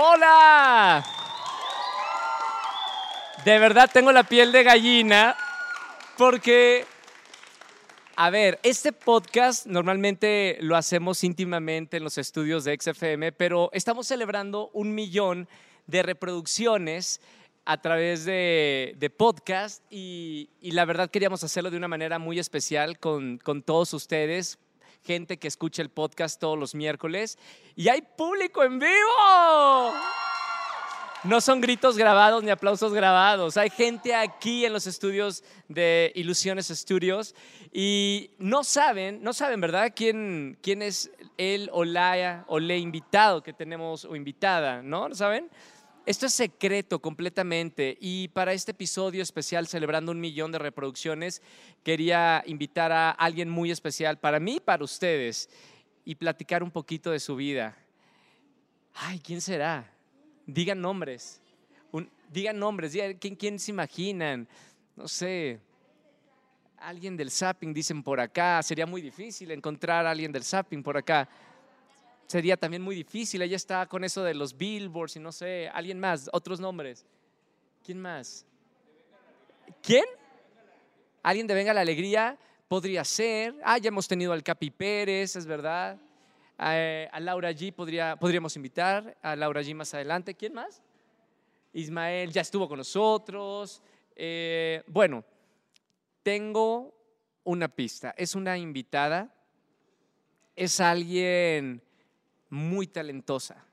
Hola. De verdad tengo la piel de gallina porque, a ver, este podcast normalmente lo hacemos íntimamente en los estudios de XFM, pero estamos celebrando un millón de reproducciones a través de, de podcast y, y la verdad queríamos hacerlo de una manera muy especial con, con todos ustedes, gente que escucha el podcast todos los miércoles y hay público en vivo. No son gritos grabados ni aplausos grabados. Hay gente aquí en los estudios de Ilusiones Studios y no saben, no saben, ¿verdad? ¿Quién, quién es él o la o le invitado que tenemos o invitada, ¿no? ¿No saben? Esto es secreto completamente y para este episodio especial celebrando un millón de reproducciones quería invitar a alguien muy especial para mí y para ustedes y platicar un poquito de su vida. Ay, ¿quién será? Digan nombres. Digan nombres. digan ¿quién, ¿Quién se imaginan? No sé. Alguien del zapping, dicen por acá. Sería muy difícil encontrar a alguien del zapping por acá. Sería también muy difícil. Ella está con eso de los billboards y no sé. Alguien más, otros nombres. ¿Quién más? ¿Quién? ¿Alguien de Venga la Alegría? Podría ser. Ah, ya hemos tenido al Capi Pérez, es verdad. Eh, a Laura G podría, podríamos invitar. A Laura G más adelante. ¿Quién más? Ismael ya estuvo con nosotros. Eh, bueno, tengo una pista. Es una invitada. Es alguien muy talentosa.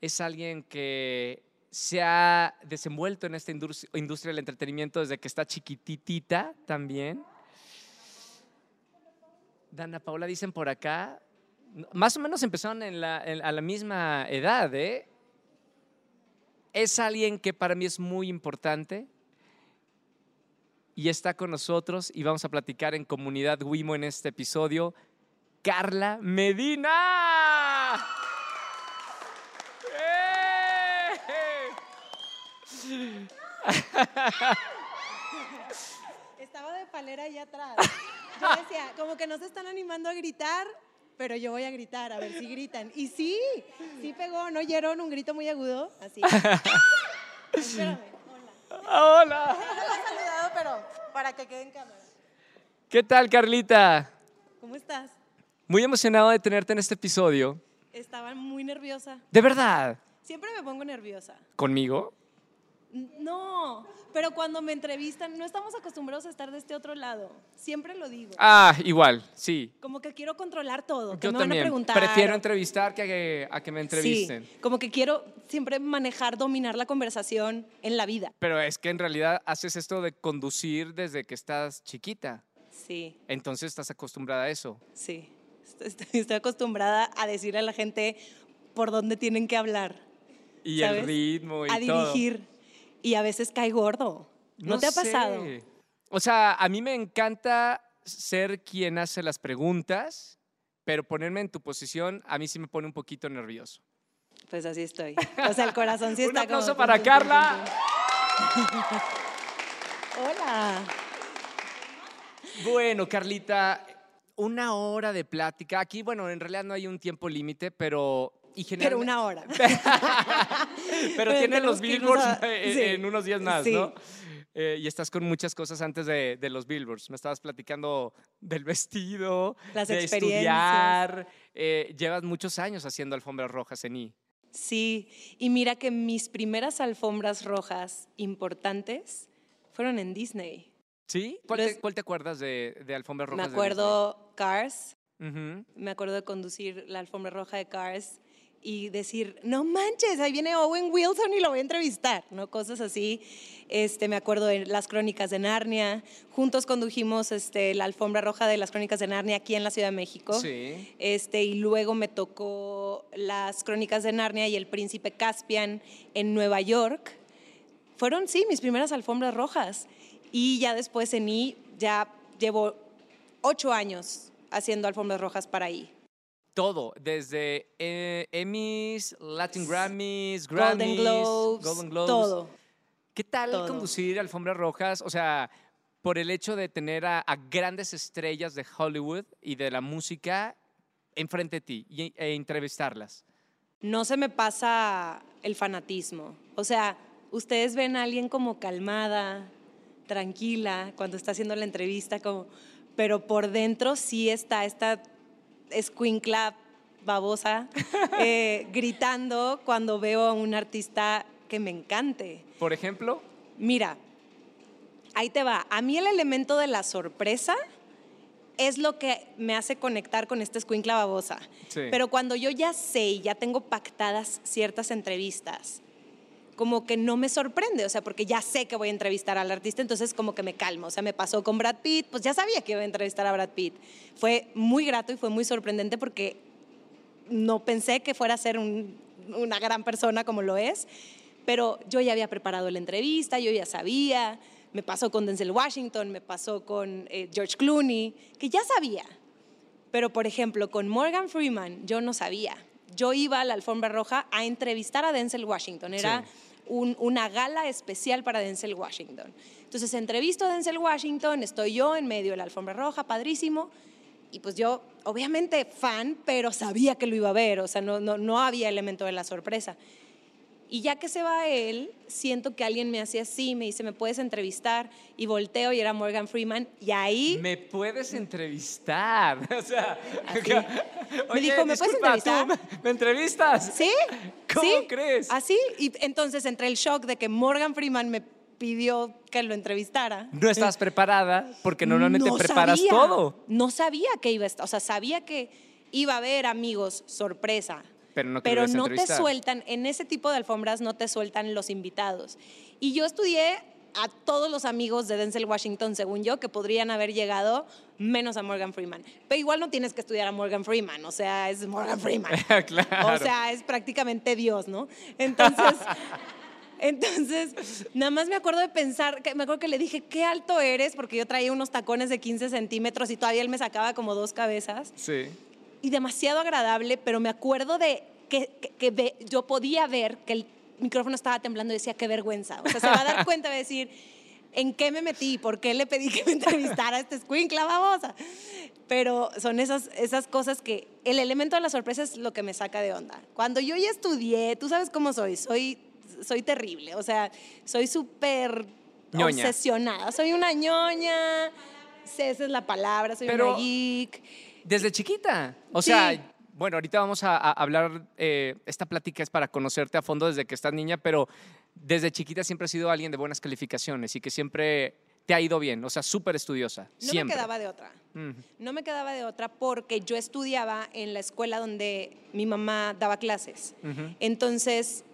Es alguien que se ha desenvuelto en esta indus- industria del entretenimiento desde que está chiquititita también. Dana Paula dicen por acá, más o menos empezaron en la- a la misma edad, ¿eh? Es alguien que para mí es muy importante y está con nosotros y vamos a platicar en Comunidad Wimo en este episodio. Carla Medina. ¡Eh! Estaba de palera allá atrás. Yo decía, como que no se están animando a gritar, pero yo voy a gritar, a ver si gritan. Y sí, sí pegó, ¿no oyeron un grito muy agudo? Así. Espérame, hola. Hola. No lo he saludado, pero para que quede en cámara. ¿Qué tal, Carlita? ¿Cómo estás? Muy emocionado de tenerte en este episodio. Estaba muy nerviosa. De verdad. Siempre me pongo nerviosa. ¿Conmigo? No, pero cuando me entrevistan, no estamos acostumbrados a estar de este otro lado. Siempre lo digo. Ah, igual, sí. Como que quiero controlar todo. que Yo me van a también. preguntar? Prefiero entrevistar que a que, a que me entrevisten. Sí, como que quiero siempre manejar, dominar la conversación en la vida. Pero es que en realidad haces esto de conducir desde que estás chiquita. Sí, Entonces estás acostumbrada a eso. sí. Estoy, estoy acostumbrada a decirle a la gente por dónde tienen que hablar, Y ¿Sabes? el ritmo y a todo. dirigir. Y a veces cae gordo. ¿No, te ha pasado? sé. O sea, a mí me encanta ser quien hace las preguntas, pero ponerme en tu posición a mí sí me pone un poquito nervioso. Pues así estoy. O sea, el corazón sí Un está aplauso como... para Carla. Hola. Bueno, Carlita, una hora de plática. Aquí, bueno, en realidad no hay un tiempo límite, pero... Y Pero una hora. pero tienen los billboards a- en, sí, en unos días más, sí. ¿no? Eh, y estás con muchas cosas antes de, de los billboards. Me estabas platicando del vestido, Las de experiencias. estudiar. Eh, llevas muchos años haciendo alfombras rojas en I. Sí, y mira que mis primeras alfombras rojas importantes fueron en Disney. ¿Sí? ¿Cuál, Los- te, cuál te acuerdas de, de alfombras Me rojas? de acuerdo Cars, Disney? Ujú. me acuerdo de conducir la alfombra roja de Cars y decir, no manches, ahí viene Owen Wilson y lo voy a entrevistar, ¿no? Cosas así. Este, me acuerdo de las crónicas de Narnia. Juntos condujimos este, la alfombra roja de las crónicas de Narnia aquí en la Ciudad de México. Sí. Este, y luego me tocó las crónicas de Narnia y el príncipe Caspian en Nueva York. Fueron, sí, mis primeras alfombras rojas. Y ya después en I, ya llevo ocho años haciendo alfombras rojas para I. Todo, desde eh, Emmys, Latin Grammys, Golden Grammys, Globes, Golden Globes. todo. ¿Qué tal Todo. conducir alfombras rojas? O sea, por el hecho de tener a, a grandes estrellas de Hollywood y de la música enfrente de ti y- e entrevistarlas. no se me pasa el fanatismo. O sea, ustedes ven a alguien como calmada, tranquila, cuando está haciendo la entrevista, como, pero por dentro sí está esta escuincla babosa eh, gritando cuando veo a un artista que me encante. Por ejemplo. Mira, ahí te va. A mí el elemento de la sorpresa es lo que me hace conectar con esta escuincla babosa. Pero cuando yo ya sé y ya tengo pactadas ciertas entrevistas, como que no me sorprende, o sea, porque ya sé que voy a entrevistar al artista, entonces como que me calmo. O sea, me pasó con Brad Pitt, pues ya sabía que iba a entrevistar a Brad Pitt. Fue muy grato y fue muy sorprendente porque no pensé que fuera a ser una gran persona como lo es, pero yo ya había preparado la entrevista, yo ya sabía, me pasó con Denzel Washington, me pasó con eh, George Clooney, que ya sabía. Pero, por ejemplo, con Morgan Freeman, yo no sabía. Yo iba a la alfombra roja a entrevistar a Denzel Washington. Era una gala especial para Denzel Washington. Entonces, entrevisto a Denzel Washington, estoy yo en medio de la alfombra roja, padrísimo. Y pues yo, obviamente, fan, pero sabía que lo iba a ver. O sea, no, no, no había elemento de la sorpresa. Y ya que se va él, siento que alguien me hace así, me dice, ¿me puedes entrevistar? Y volteo y era Morgan Freeman. Y ahí... ¿Me puedes entrevistar? O sea... me dijo, ¿me puedes entrevistar? ¿Me entrevistas? ¿Sí? ¿Cómo crees? Así. Y entonces entre el shock de que Morgan Freeman me pidió que lo entrevistara. No estabas preparada porque normalmente preparas todo. No sabía que iba a estar, o sea, sabía que iba a haber amigos sorpresa, pero no, te sueltan, en ese tipo de alfombras no te sueltan los invitados. Y yo estudié a todos los amigos de Denzel Washington, según yo, que podrían haber llegado, menos a Morgan Freeman. Pero igual no tienes que estudiar a Morgan Freeman, o sea, es Morgan Freeman. claro. O sea, es prácticamente Dios, ¿no? Entonces... Entonces, nada más me acuerdo de pensar, que me acuerdo que le dije, qué alto eres, porque yo traía unos tacones de 15 centímetros y todavía él me sacaba como dos cabezas. Sí y demasiado agradable, pero me acuerdo de que, que, yo podía ver que el micrófono estaba temblando y decía, qué vergüenza. O sea, se va a dar cuenta de decir, ¿en qué me metí? ¿Por qué le pedí que me entrevistara a este escuincla babosa? Pero son esas, esas cosas que el elemento de la sorpresa es lo que me saca de onda. Cuando yo ya estudié, tú sabes cómo soy, soy, soy terrible, o sea, soy súper obsesionada, soy una ñoña, esa es la palabra, soy una geek. Desde chiquita. O sea, bueno, ahorita vamos a, hablar, eh, esta plática es para conocerte a fondo desde que estás niña, pero desde chiquita siempre has sido alguien de buenas calificaciones y que siempre te ha ido bien, o sea, súper estudiosa. No me quedaba de otra. No me quedaba de otra porque yo estudiaba en la escuela donde mi mamá daba clases. Entonces,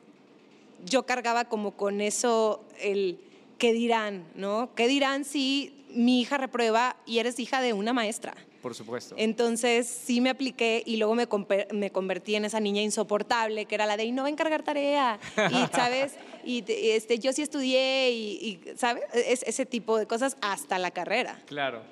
yo cargaba como con eso el qué dirán, ¿no? ¿Qué dirán si mi hija reprueba y eres hija de una maestra? Por supuesto. Entonces sí me apliqué y luego me, me convertí en esa niña insoportable que era la de, y no va a encargar tarea, y sabes, y este, yo sí estudié, y, ¿sabes? Es, ese tipo de cosas hasta la carrera. Claro.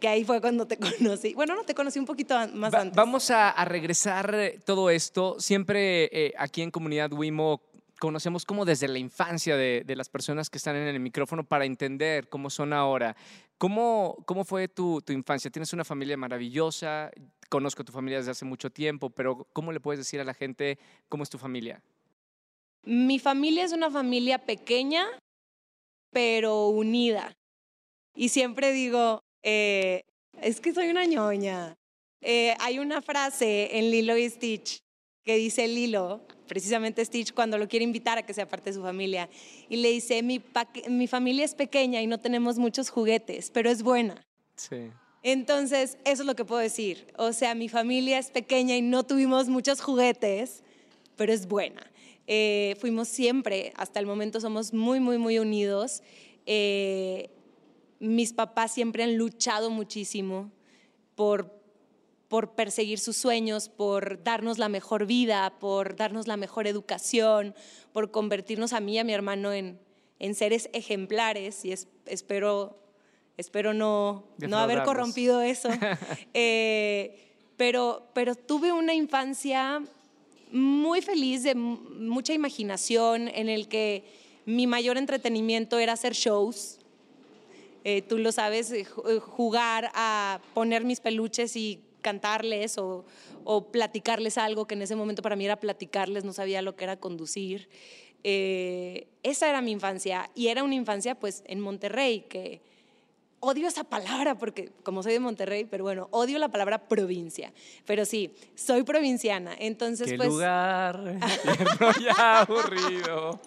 Que ahí fue cuando te conocí. Bueno, no, te conocí un poquito más antes. Vamos a, regresar eh, todo esto. Siempre eh, aquí en Comunidad Wimo conocemos como desde la infancia de, las personas que están en el micrófono para entender cómo son ahora. ¿Cómo, cómo fue tu, tu, infancia? Tienes una familia maravillosa, conozco a tu familia desde hace mucho tiempo, pero ¿cómo le puedes decir a la gente cómo es tu familia? Mi familia es una familia pequeña, pero unida. Y siempre digo, eh, es que soy una ñoña. Eh, hay una frase en Lilo y Stitch que dice Lilo, precisamente Stitch cuando lo quiere invitar a que sea parte de su familia. Y le dice, mi, mi familia es pequeña y no tenemos muchos juguetes, pero es buena. Sí. Entonces, eso es lo que puedo decir. O sea, mi familia es pequeña y no tuvimos muchos juguetes, pero es buena. Eh, fuimos siempre, hasta el momento somos muy, muy, muy unidos. Eh, mis papás siempre han luchado muchísimo por por perseguir sus sueños, por darnos la mejor vida, por darnos la mejor educación, por convertirnos a mí y a mi hermano en, en seres ejemplares y espero, espero no, no haber corrompido eso. Eh, pero, pero tuve una infancia muy feliz, de mucha imaginación, en el que mi mayor entretenimiento era hacer shows. Eh, tú lo sabes, jugar a poner mis peluches y cantarles o, o, platicarles algo, que en ese momento para mí era platicarles, no sabía lo que era conducir. Eh, esa era mi infancia y era una infancia pues en Monterrey, que odio esa palabra porque como soy de Monterrey, pero bueno, odio la palabra provincia. Pero sí, soy provinciana, entonces ¿Qué pues... lugar? ya aburrido.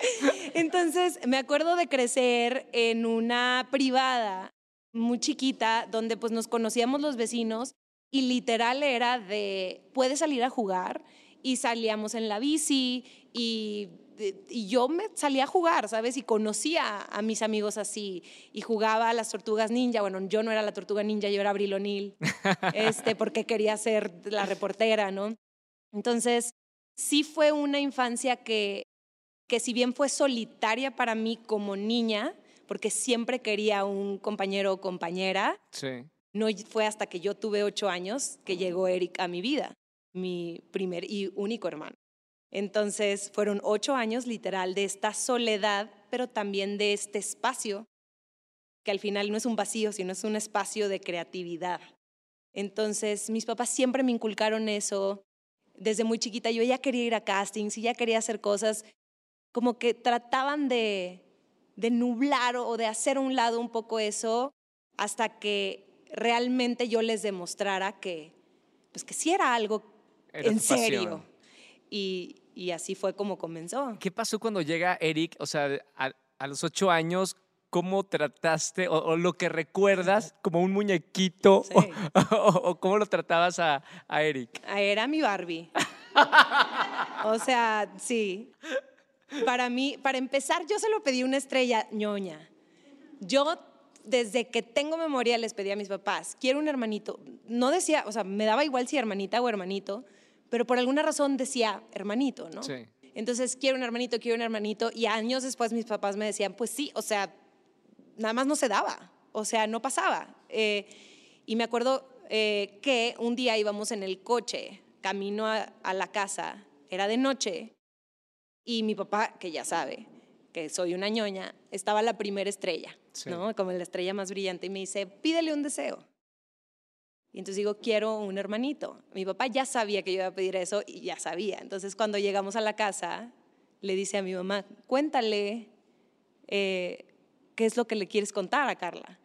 Entonces me acuerdo de crecer en una privada muy chiquita donde pues nos conocíamos los vecinos y literal era de, puedes salir a jugar y salíamos en la bici y y yo me salía a jugar, ¿sabes? Y conocía a mis amigos así y jugaba a las tortugas ninja. Bueno, yo no era la tortuga ninja, yo era Abril O'Neill, este, porque quería ser la reportera, ¿no? Entonces, sí fue una infancia que, que si bien fue solitaria para mí como niña, porque siempre quería un compañero o compañera, sí. No fue hasta que yo tuve ocho años que llegó Eric a mi vida, mi primer y único hermano. Entonces fueron ocho años literal de esta soledad, pero también de este espacio, que al final no es un vacío, sino es un espacio de creatividad. Entonces mis papás siempre me inculcaron eso. Desde muy chiquita yo ya quería ir a castings y ya quería hacer cosas como que trataban de, de nublar o de hacer a un lado un poco eso hasta que realmente yo les demostrara que, pues que sí era algo en serio. Y, y así fue como comenzó. ¿Qué pasó cuando llega Eric? O sea, a, los ocho años, ¿cómo trataste o, lo que recuerdas como un muñequito o, cómo lo tratabas a, a Eric? Era mi Barbie. o sea, sí. Para mí, para empezar, yo se lo pedí una estrella ñoña. Yo desde que tengo memoria les pedí a mis papás, quiero un hermanito. No decía, o sea, me daba igual si hermanita o hermanito, pero por alguna razón decía hermanito, ¿no? Sí. Entonces, quiero un hermanito, quiero un hermanito. Y años después mis papás me decían, pues sí, o sea, nada más no se daba, o sea, no pasaba. Eh, y me acuerdo eh, que un día íbamos en el coche, camino a, la casa, era de noche, y mi papá, que ya sabe que soy una ñoña, estaba la primera estrella, ¿no? Como la estrella más brillante, y me dice, pídele un deseo. Y entonces digo, quiero un hermanito. Mi papá ya sabía que yo iba a pedir eso y ya sabía. Entonces cuando llegamos a la casa, le dice a mi mamá, cuéntale eh, qué es lo que le quieres contar a Carla.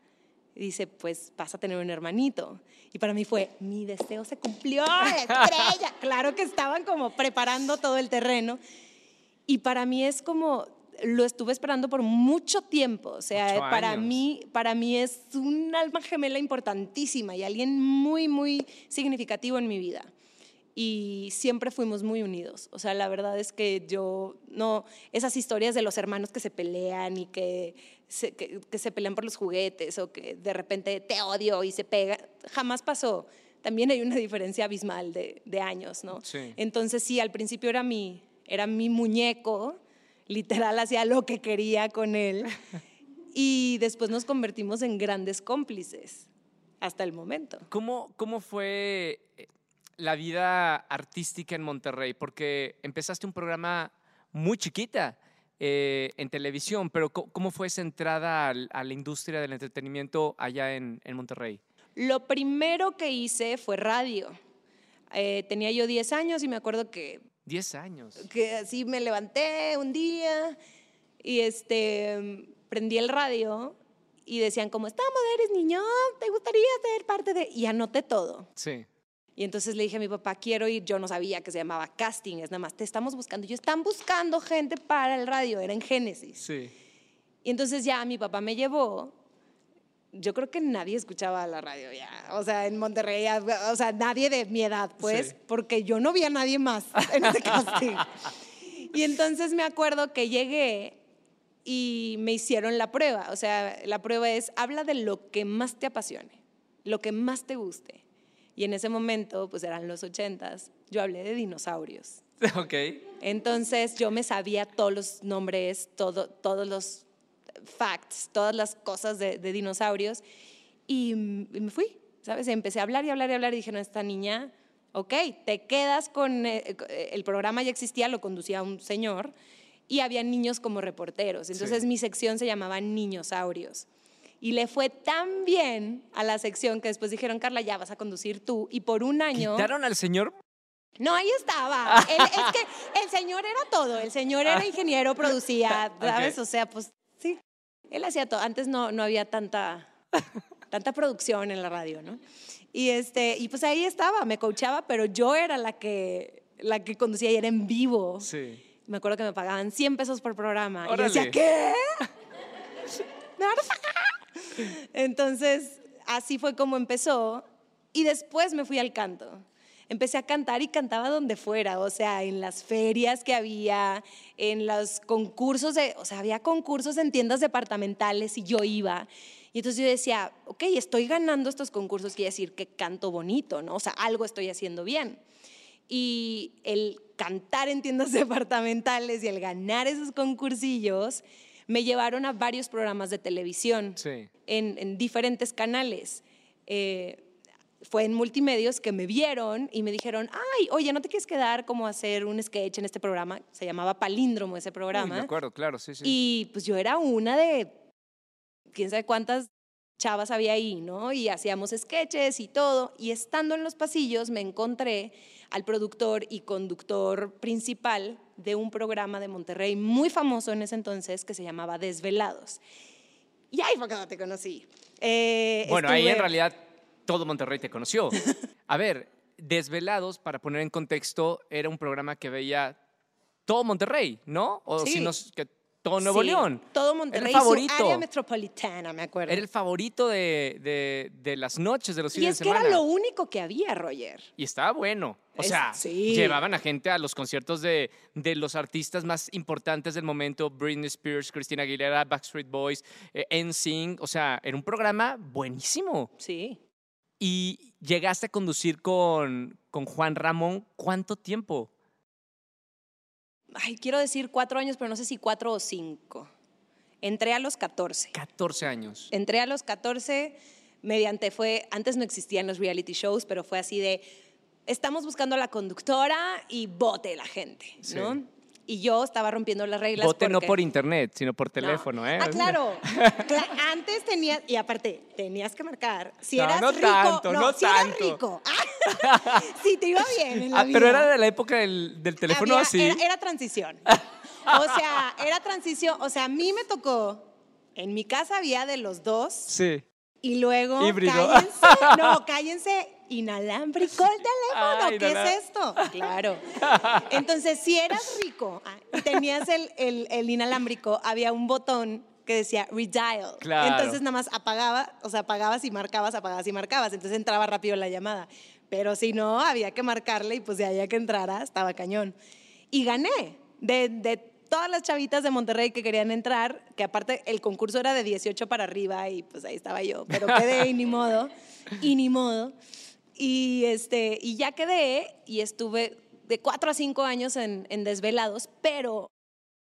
Y dice, pues vas a tener un hermanito. Y para mí fue, mi deseo se cumplió, estrella. claro que estaban como preparando todo el terreno. Y para mí es como, lo estuve esperando por mucho tiempo. O sea, para mí, para mí es un alma gemela importantísima y alguien muy, muy significativo en mi vida. Y siempre fuimos muy unidos. O sea, la verdad es que yo no, esas historias de los hermanos que se pelean y que se, que, se pelean por los juguetes o que de repente te odio y se pega, jamás pasó. También hay una diferencia abismal de, de años, ¿no? Sí. Entonces sí, al principio era mi, era mi muñeco literal hacía lo que quería con él. Y después nos convertimos en grandes cómplices hasta el momento. ¿Cómo, cómo fue eh, la vida artística en Monterrey? Porque empezaste un programa muy chiquita eh, en televisión, pero ¿cómo fue esa entrada a la industria del entretenimiento allá en, Monterrey? Lo primero que hice fue radio. Eh, tenía yo 10 años y me acuerdo que 10 años. Que así me levanté un día y este, prendí el radio y decían como, estamos, eres niño, ¿te gustaría ser parte de...? Y anoté todo. Sí. Y entonces le dije a mi papá, quiero ir, yo no sabía que se llamaba casting, es nada más, te estamos buscando. Yo, están buscando gente para el radio, era en Génesis. Sí. Y entonces ya mi papá me llevó yo creo que nadie escuchaba la radio ya, o sea, en Monterrey, o sea, nadie de mi edad, pues, porque yo no vi a nadie más en ese casting. y entonces me acuerdo que llegué y me hicieron la prueba, o sea, la prueba es, habla de lo que más te apasione, lo que más te guste. Y en ese momento, pues eran los ochentas, yo hablé de dinosaurios. Ok. Entonces yo me sabía todos los nombres, todo, todos los facts, todas las cosas de, dinosaurios. Y, me fui, ¿sabes? Empecé a hablar y hablar y hablar y dije, no, esta niña, ok, te quedas con, eh, el programa ya existía, lo conducía un señor y había niños como reporteros. Entonces mi sección se llamaba Niñosaurios. Y le fue tan bien a la sección que después dijeron, Carla, ya vas a conducir tú. Y por un año... ¿Quitaron al señor? No, ahí estaba. Él- es que el señor era todo. El señor era ingeniero, producía, ¿sabes? Ok. O sea, pues sí. Él hacía todo. Antes no, no había tanta, tanta producción en la radio, ¿no? Y, este, y pues ahí estaba, me coachaba, pero yo era la que, la que conducía y era en vivo. Sí. Me acuerdo que me pagaban 100 pesos por programa. Y yo Órale. decía, ¿qué? ¿Me van a pagar? Entonces, así fue como empezó. Y después me fui al canto. Empecé a cantar y cantaba donde fuera, o sea, en las ferias que había, en los concursos, de, o sea, había concursos en tiendas departamentales y yo iba. Y entonces yo decía, ok, estoy ganando estos concursos, quiere decir que canto bonito, ¿no? O sea, algo estoy haciendo bien. Y el cantar en tiendas departamentales y el ganar esos concursillos me llevaron a varios programas de televisión Sí. en, en diferentes canales. Eh, fue en multimedios que me vieron y me dijeron, ay, oye, ¿no te quieres quedar como a hacer un sketch en este programa? Se llamaba Palíndromo ese Uy, programa. me acuerdo, claro, sí, sí. Y pues yo era una de quién sabe cuántas chavas había ahí, ¿no? Y hacíamos sketches y todo. Y estando en los pasillos me encontré al productor y conductor principal de un programa de Monterrey muy famoso en ese entonces que se llamaba Desvelados. Y ahí fue cuando te conocí. Eh, Bueno, ahí en estuve- realidad todo Monterrey te conoció. A ver, Desvelados, para poner en contexto, era un programa que veía todo Monterrey, ¿no? O Sí. si no, es que todo Nuevo Sí, León. Todo Monterrey, Era el favorito. su área metropolitana, me acuerdo. Era el favorito de, de- de las noches, de los y fines es de que semana. era lo único que había, Roger. Y estaba bueno. O Es- sea, sí. llevaban a gente a los conciertos de, de los artistas más importantes del momento, Britney Spears, Christina Aguilera, Backstreet Boys, eh, NSYNC. O sea, era un programa buenísimo. Sí. Y llegaste a conducir con, con Juan Ramón, ¿cuánto tiempo? ay, quiero decir cuatro años, pero no sé si cuatro o cinco. Entré a los 14. 14 años. Entré a los 14 mediante fue, antes no existían los reality shows, pero fue así de, estamos buscando a la conductora y vote la gente, Sí. ¿no? Y yo estaba rompiendo las reglas. Vote no porque- por internet, sino por No. teléfono, ¿eh? Ah, claro. Cla- Antes tenías, y aparte, tenías que marcar. Si No, eras no rico. tanto, no si eras rico. si te iba bien en la Ah, pero era de la época del, del teléfono Había- así. Era, era transición. O sea, era transición. O sea, a mí me tocó. En mi casa había de los dos. Sí. Y luego. Híbrido. Cállense. No, cállense. Inalámbrico el teléfono. Ah, ¿Qué inalá- es esto? Claro. Entonces, si eras rico ah, y tenías el, el, el inalámbrico, había un botón que decía redial. Claro. Entonces nada más apagaba, o sea, apagabas y marcabas, apagabas y marcabas. Entonces entraba rápido la llamada. Pero si no, había que marcarle y pues de ahí a que entrara estaba cañón. Y gané. De, de todas las chavitas de Monterrey que querían entrar, que aparte el concurso era de 18 para arriba y pues ahí estaba yo, pero quedé y ni modo, y ni modo. Y, este, y ya quedé y estuve de 4 a 5 años en, en Desvelados, pero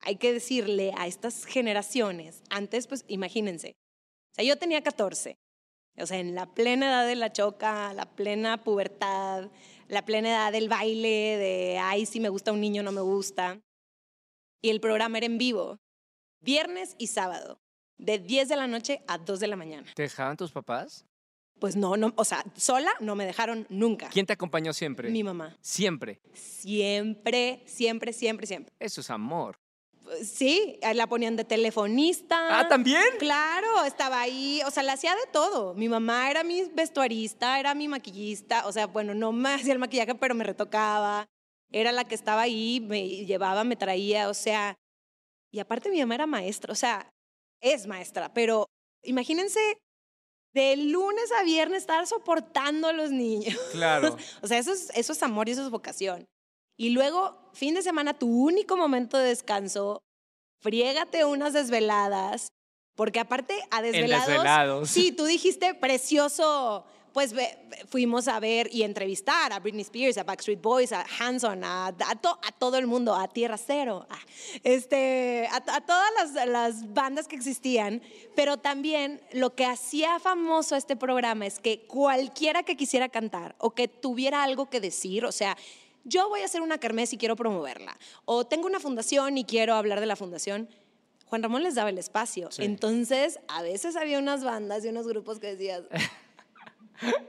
hay que decirle a estas generaciones, antes pues imagínense, o sea, yo tenía 14, o sea, en la plena edad de la choca, la plena pubertad, la plena edad del baile, de, ay, si me gusta un niño, no me gusta. Y el programa era en vivo, viernes y sábado, de 10 de la noche a 2 de la mañana. ¿Te dejaban tus papás? Pues no, no, o sea, sola no me dejaron nunca. ¿Quién te acompañó siempre? Mi mamá. Siempre. Siempre, siempre, siempre, siempre. Eso es amor. Pues, Sí, la ponían de telefonista. Ah, ¿también? Claro, estaba ahí, o sea, la hacía de todo. Mi mamá era mi vestuarista, era mi maquillista, o sea, bueno, no me hacía el maquillaje, pero me retocaba. Era la que estaba ahí, me llevaba, me traía, o sea, y aparte mi mamá era maestra, o sea, es maestra, pero imagínense de lunes a viernes estar soportando a los niños. Claro. O sea, eso es, eso es amor y eso es vocación. Y luego, fin de semana, tu único momento de descanso, friégate unas desveladas, porque aparte a desvelados, Desvelados. sí, tú dijiste precioso, pues fuimos a ver y entrevistar a Britney Spears, a Backstreet Boys, a Hanson, a, a, to- a todo el mundo, a Tierra Cero, a, este, a, a todas las, las bandas que existían, pero también lo que hacía famoso este programa es que cualquiera que quisiera cantar o que tuviera algo que decir, o sea, yo voy a hacer una kermés y quiero promoverla, o tengo una fundación y quiero hablar de la fundación, Juan Ramón les daba el espacio. Sí. Entonces, a veces había unas bandas y unos grupos que decías,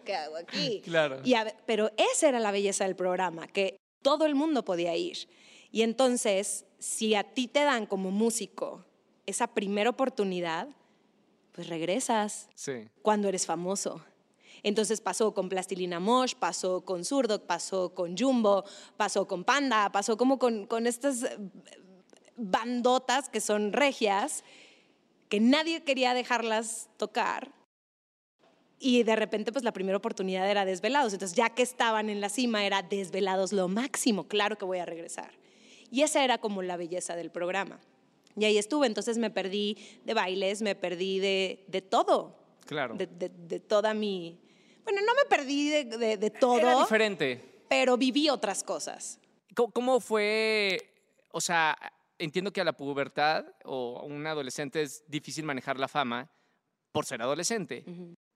¿qué hago aquí? Claro. Y a ve- pero esa era la belleza del programa, que todo el mundo podía ir. Y entonces, si a ti te dan como músico esa primera oportunidad, pues regresas Sí. cuando eres famoso. Entonces pasó con Plastilina Mosh, pasó con Zurdok, pasó con Jumbo, pasó con Panda, pasó como con, con estas eh, bandotas que son regias, que nadie quería dejarlas tocar. Y de repente, pues la primera oportunidad era Desvelados. Entonces, ya que estaban en la cima, era Desvelados lo máximo. Claro que voy a regresar. Y esa era como la belleza del programa. Y ahí estuve. Entonces, me perdí de bailes, me perdí de, de todo. Claro. De, de- de toda mi. Bueno, no me perdí de, de- de todo, Era diferente. pero viví otras cosas. ¿Cómo, cómo fue? O sea, entiendo que a la pubertad o a un adolescente es difícil manejar la fama por ser adolescente.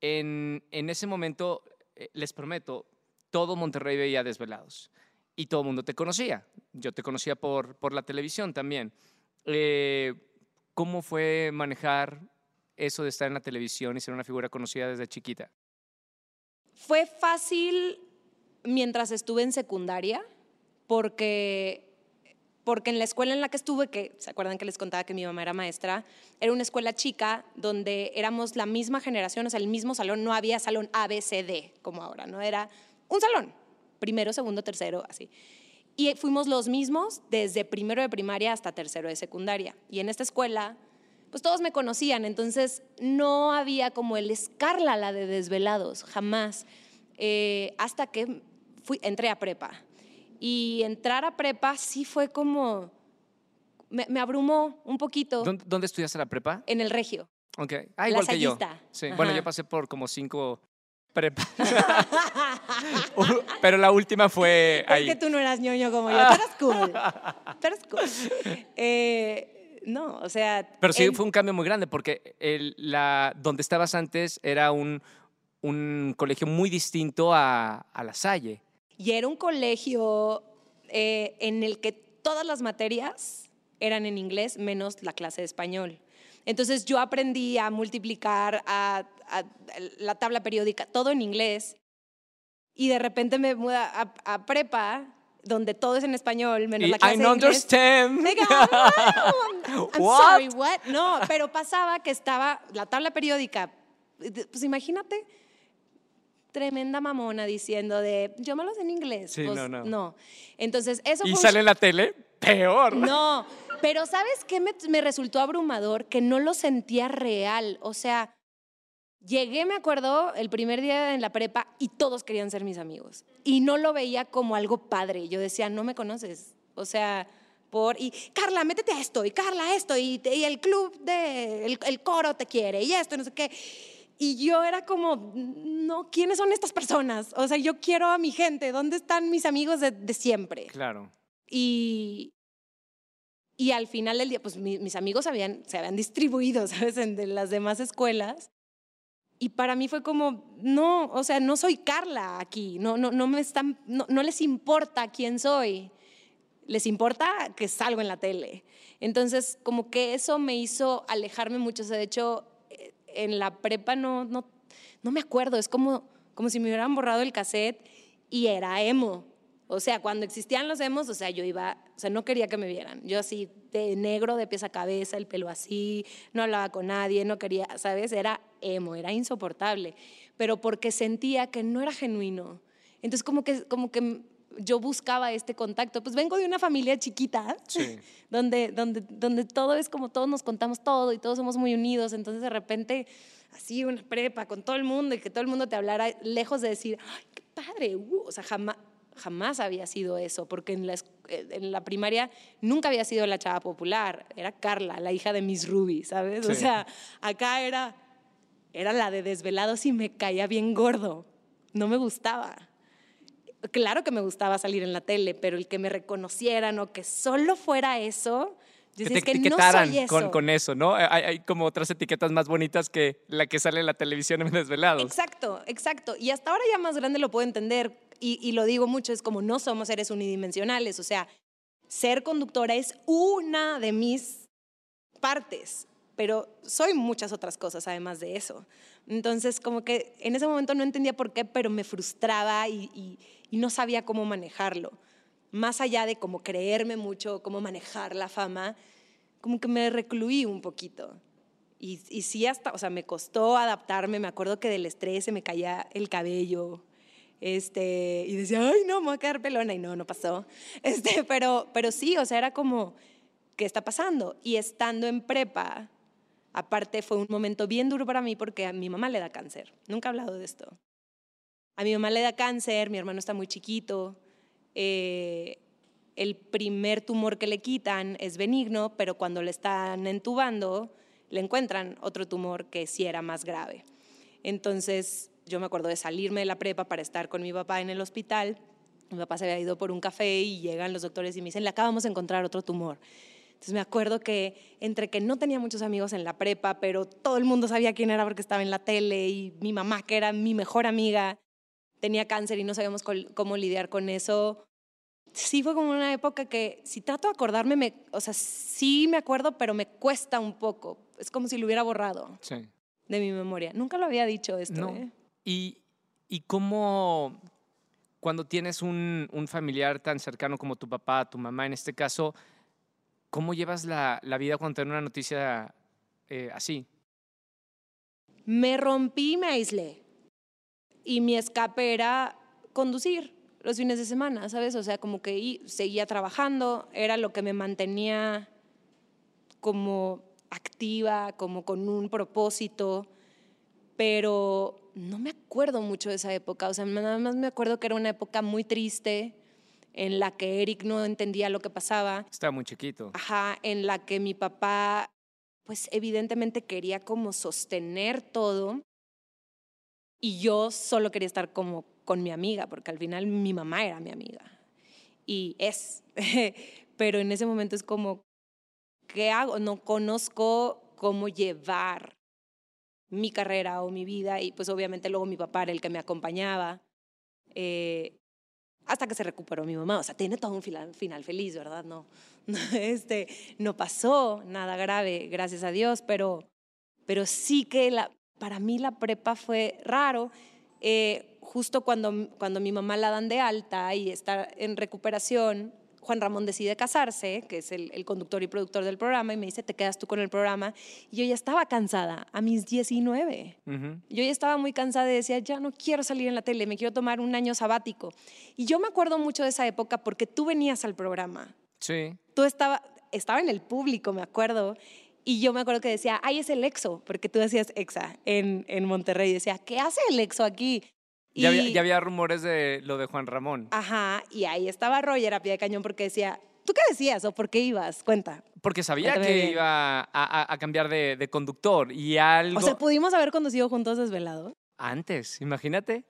En, ese momento, eh, les prometo, todo Monterrey veía desvelados y todo el mundo te conocía. Yo te conocía por, por la televisión también. Eh, ¿Cómo fue manejar eso de estar en la televisión y ser una figura conocida desde chiquita? Fue fácil mientras estuve en secundaria, porque, porque en la escuela en la que estuve, que se acuerdan que les contaba que mi mamá era maestra, era una escuela chica donde éramos la misma generación, o sea, el mismo salón, no había salón A, B, C, D como ahora, no era un salón, primero, segundo, tercero, así. Y fuimos los mismos desde primero de primaria hasta tercero de secundaria. Y en esta escuela, pues todos me conocían, entonces no había como el escarla, la de desvelados, jamás. Eh, hasta que fui, entré a prepa. Y entrar a prepa sí fue como, me, me abrumó un poquito ¿Dónde, dónde estudiaste la prepa? en el regio. Ok. Ah, igual que yo. Sí. Ajá. Bueno, yo pasé por como cinco prepas. Pero la última fue Es ahí. que tú no eras ñoño como yo, tú eras cool. Tú eras cool. Eh, no, o sea... Pero sí fue un cambio muy grande porque el, la, donde estabas antes era un, un colegio muy distinto a, a La Salle. Y era un colegio eh, en el que todas las materias eran en inglés, menos la clase de español. Entonces yo aprendí a multiplicar, a, a- la tabla periódica, todo en inglés. Y de repente me muda a, a prepa, donde todo es en español, menos Y la clase I de inglés. understand. Diga, "Wow, I'm What? sorry, what? No, pero pasaba que estaba la tabla periódica. Pues imagínate, tremenda mamona diciendo de, yo me lo sé en inglés. Sí, Pues, no, no. Entonces, eso Y sale en la tele, peor. no, pero ¿sabes qué me, me resultó abrumador? Que no lo sentía real. O sea, llegué, me acuerdo, el primer día en la prepa y todos querían ser mis amigos. Y no lo veía como algo padre. Yo decía, no me conoces. O sea, por... Y Carla, métete a esto. Y Carla, esto. Y, el club de... El, el coro te quiere. Y esto, y no sé qué. Y yo era como, no, ¿quiénes son estas personas? O sea, yo quiero a mi gente. ¿Dónde están mis amigos de, de siempre? Claro. Y, y al final del día, pues mi- mis amigos habían, se habían distribuido, ¿sabes?, en de las demás escuelas. Y para mí fue como, no, o sea, no soy Carla aquí, no, no, no, me están, no, no les importa quién soy, les importa que salgo en la tele. Entonces, como que eso me hizo alejarme mucho. O sea, de hecho, en la prepa no, no, no me acuerdo, es como, como si me hubieran borrado el cassette y era emo. O sea, cuando existían los emos, o sea, yo iba, o sea, no quería que me vieran. Yo así, de negro, de pies a cabeza, el pelo así, no hablaba con nadie, no quería, ¿sabes? Era emo, era insoportable. Pero porque sentía que no era genuino. Entonces, como que, como que yo buscaba este contacto. Pues vengo de una familia chiquita, Sí. donde, donde, donde todo es como todos nos contamos todo y todos somos muy unidos. Entonces, de repente, así una prepa con todo el mundo y que todo el mundo te hablara, lejos de decir, ¡ay, qué padre! uh", o sea, jamás, jamás había sido eso, porque en la, eh, en la primaria nunca había sido la chava popular, era Carla, la hija de Miss Ruby, ¿sabes? O sea, acá era, era la de desvelados y me caía bien gordo, no me gustaba. Claro que me gustaba salir en la tele, pero el que me reconocieran o que solo fuera eso, yo Que te es que no etiquetaran soy eso. con, con eso, ¿no? Hay, hay como otras etiquetas más bonitas que la que sale en la televisión en Desvelados. Exacto, exacto. Y hasta ahora ya más grande lo puedo entender y, y lo digo mucho, es como no somos seres unidimensionales, o sea, ser conductora es una de mis partes, pero soy muchas otras cosas además de eso. Entonces, como que en ese momento no entendía por qué, pero me frustraba y, no sabía cómo manejarlo. Más allá de cómo creerme mucho, cómo manejar la fama, como que me recluí un poquito. Y, y sí, hasta, o sea, me costó adaptarme. Me acuerdo que del estrés se me caía el cabello. Este, y decía, ay, no, me voy a quedar pelona. Y no, no pasó. Este, pero, pero sí, o sea, era como, ¿qué está pasando? Y estando en prepa, Aparte fue un momento bien duro para mí porque a mi mamá le da cáncer. Nunca he hablado de esto. A mi mamá le da cáncer, mi hermano está muy chiquito. Eh, el primer tumor que le quitan es benigno, pero cuando le están entubando, le encuentran otro tumor que sí era más grave. Entonces yo me acuerdo de salirme de la prepa para estar con mi papá en el hospital. Mi papá se había ido por un café y llegan los doctores y me dicen, le acabamos de encontrar otro tumor. Entonces me acuerdo que entre que no tenía muchos amigos en la prepa, pero todo el mundo sabía quién era porque estaba en la tele y mi mamá, que era mi mejor amiga, tenía cáncer y no sabíamos cómo lidiar con eso. Sí fue como una época que si trato de acordarme, me, o sea, sí me acuerdo, pero me cuesta un poco. Es como si lo hubiera borrado de mi memoria. Nunca lo había dicho esto. ¿eh? ¿Y, ¿Y cómo, cuando tienes un, un familiar tan cercano como tu papá, tu mamá en este caso, ¿Cómo llevas la, vida cuando te una noticia eh, así? Me rompí, me aislé. Y mi escape era conducir los fines de semana, ¿sabes? O sea, como que seguía trabajando, era lo que me mantenía como activa, como con un propósito, pero no me acuerdo mucho de esa época, o sea, nada más me acuerdo que era una época muy triste, en la que Eric no entendía lo que pasaba. Estaba muy chiquito. Ajá, en la que mi papá, pues evidentemente quería como sostener todo y yo solo quería estar como con mi amiga, porque al final mi mamá era mi amiga y es, pero en ese momento es como, ¿qué hago? No conozco cómo llevar mi carrera o mi vida y pues obviamente luego mi papá era el que me acompañaba. Eh, hasta que se recuperó mi mamá. O sea, tiene todo un final, feliz, ¿verdad? No, este, no pasó nada grave, gracias a Dios, pero, pero sí que la, para mí la prepa fue raro. Eh, justo cuando, cuando mi mamá la dan de alta y está en recuperación, Juan Ramón decide casarse, que es el, conductor y productor del programa, y me dice, te quedas tú con el programa. Y yo ya estaba cansada, a mis 19. Yo ya estaba muy cansada y decía, ya no quiero salir en la tele, me quiero tomar un año sabático. Y yo me acuerdo mucho de esa época porque tú venías al programa. Sí. Tú estaba, estaba en el público, me acuerdo. Y yo me acuerdo que decía, ahí es el EXO, porque tú decías EXA en, en Monterrey. Y decía, ¿qué hace el EXO aquí? Ya, había, rumores de lo de Juan Ramón. Ajá, y ahí estaba Roger a pie de cañón porque decía, ¿tú qué decías o por qué ibas? Cuenta. Porque sabía que iba a, cambiar de, conductor y algo... O sea, ¿pudimos haber conducido juntos desvelado? Antes, imagínate.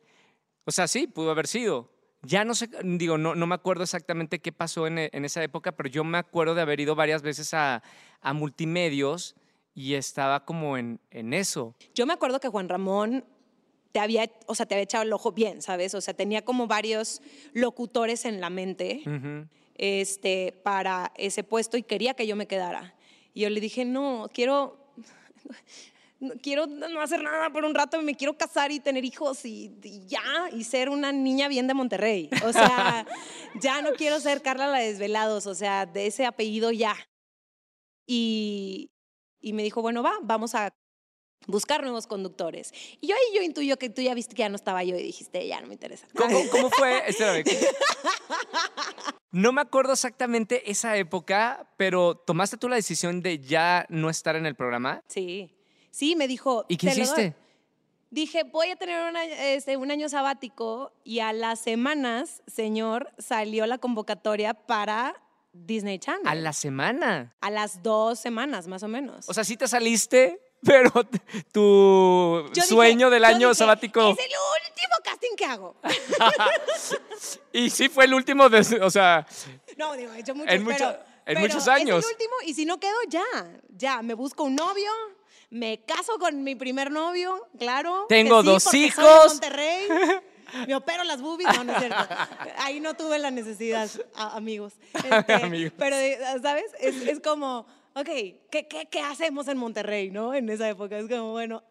O sea, sí, pudo haber sido. Ya no sé, digo, no, no me acuerdo exactamente qué pasó en, esa época, pero yo me acuerdo de haber ido varias veces a, multimedios y estaba como en, en eso. Yo me acuerdo que Juan Ramón te había, o sea, te había echado el ojo bien, ¿sabes? O sea, tenía como varios locutores en la mente este, para ese puesto y quería que yo me quedara. Y yo le dije, no, quiero, quiero no hacer nada por un rato, me quiero casar y tener hijos y, ya, y ser una niña bien de Monterrey. O sea, ya no quiero ser Carla la Desvelados, o sea, de ese apellido ya. Y, y me dijo, bueno, va, vamos a buscar nuevos conductores. Y yo ahí yo intuyo que tú ya viste que ya no estaba yo y dijiste, ya no me interesa. ¿Cómo, cómo fue? No me acuerdo exactamente esa época, pero ¿tomaste tú la decisión de ya no estar en el programa? Sí, sí, me dijo. ¿Y qué hiciste? Dije, voy a tener este, un año sabático y a las semanas, señor, salió la convocatoria para Disney Channel. ¿A la semana? A las dos semanas, más o menos. O sea, sí te saliste, pero tu sueño del año sabático. Es el último casting que hago. y sí fue el último, de, o sea. No, digo, he hecho muchos, en, en muchos años. Es el último, y si no quedo, ya. Ya, me busco un novio, me caso con mi primer novio, claro. Tengo dos hijos. Monterrey. Me opero las boobies, no, no es cierto. Ahí no tuve la necesidad, amigos. Este, pero, ¿sabes? Es, es como, ok, ¿qué, qué, qué hacemos en Monterrey, no? En esa época es como, bueno,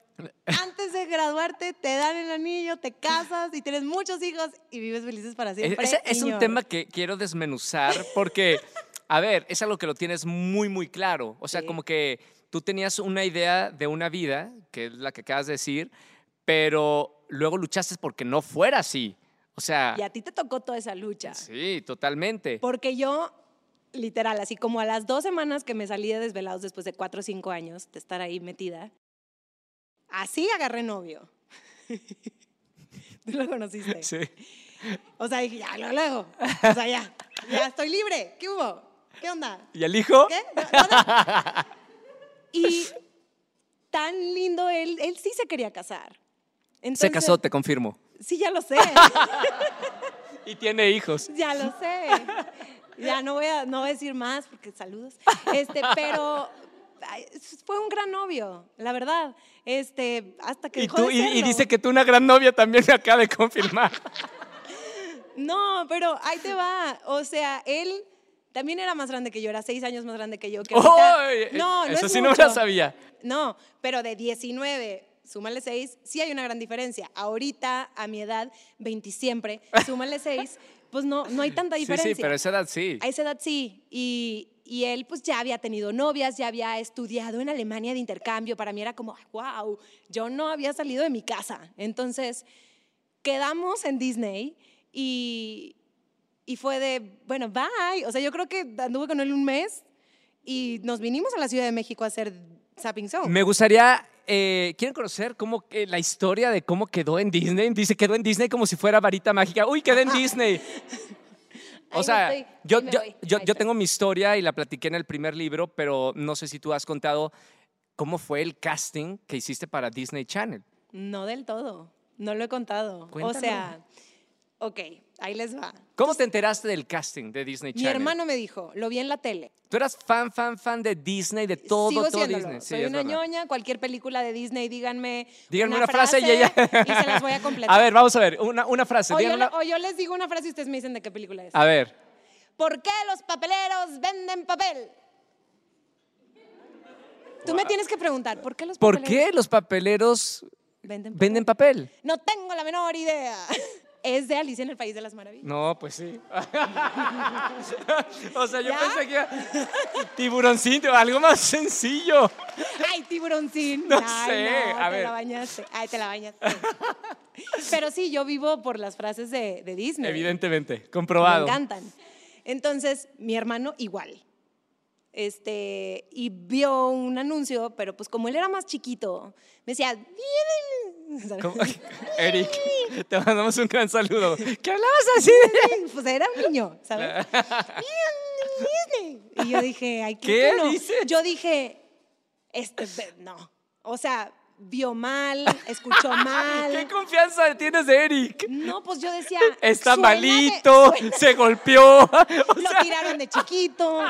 antes de graduarte te dan el anillo, te casas y tienes muchos hijos y vives felices para siempre. Es, es un tema que quiero desmenuzar porque, a ver, es algo que lo tienes muy, muy claro. O sea, Sí. como que tú tenías una idea de una vida, que es la que acabas de decir, pero luego luchaste porque no fuera así. O sea, Y a ti te tocó toda esa lucha. sí, totalmente. Porque yo, literal, así como a las dos semanas que me salí de desvelados después de cuatro o cinco años de estar ahí metida, así agarré novio. Tú lo conociste. Sí. O sea, dije, ya, luego, luego. O sea, ya, ya estoy libre. ¿Qué hubo? ¿Qué onda? ¿Y el hijo? ¿Qué? ¿Dónde? Y tan lindo él, él sí se quería casar. Se casó, te confirmo. Sí, ya lo sé. Y tiene hijos. Ya lo sé. Ya no voy a, no voy a decir más porque saludos. Este, pero fue un gran novio, la verdad. Este, hasta que Y, dejó tú, de y, dice que tú una gran novia también me acaba de confirmar. No, pero ahí te va. O sea, él también era más grande que yo, era seis años más grande que yo. Que no, no Eso es sí no mucho. me la sabía. No, pero de 19, súmale 6, sí hay una gran diferencia. Ahorita, a mi edad, 20 siempre, súmale 6, pues no, no hay tanta Sí, diferencia. sí, pero a esa edad sí. A esa edad sí. Y, y él pues ya había tenido novias, ya había estudiado en Alemania de intercambio. Para mí era como, wow, yo no había salido de mi casa. Entonces, quedamos en Disney y, y fue de, bueno, bye. O sea, yo creo que anduve con él un mes y nos vinimos a la Ciudad de México a hacer Zapping Zone. Me gustaría, eh, ¿quieren conocer cómo que la historia de cómo quedó en Disney? Dice, quedó en Disney como si fuera varita mágica. Uy, quedé en Disney. O sea, estoy, yo, yo, yo, yo tengo mi historia y la platiqué en el primer libro, pero no sé si tú has contado cómo fue el casting que hiciste para Disney Channel. No del todo, no lo he contado. O sea, ok, ahí les va. ¿Cómo te enteraste del casting de Disney Mi Channel? hermano me dijo, lo vi en la tele. Tú eras fan, fan, fan de Disney, de todo, Sigo todo siéndolo. Disney. Sí, Soy es una ñoña, cualquier película de Disney, díganme, Díganme una, frase, y ella. y se las voy a completar. A ver, vamos a ver, una, una frase. o, yo, una- o yo les digo una frase y ustedes me dicen de qué película es. A ver. ¿Por qué los papeleros venden papel? Tú me tienes que preguntar, ¿por qué los ¿Por papeleros qué los papeleros venden papel? venden papel? No tengo la menor idea. Es de Alicia en el País de las Maravillas. No, pues sí. o sea, yo ¿Ya? pensé que era tiburoncito, algo más sencillo. Ay, tiburoncín. No Ay, sé, no, a te ver. la bañaste. Ay, te la bañaste. Pero sí, yo vivo por las frases de, de Disney. Evidentemente, Me comprobado. encantan. Entonces, mi hermano igual. Este, y vio un anuncio, pero pues como él era más chiquito, me decía, "Vienen". Eric, te mandamos un gran saludo. ¿Qué hablabas así? de- Pues era un niño, ¿sabes? Y yo dije, ay, ¿qué, ¿Qué dices? Yo dije, este, no. O sea, vio mal, escuchó mal. ¿Qué confianza tienes de Eric? No, pues yo decía. Está de- malito, se golpeó. O lo sea, tiraron de chiquito.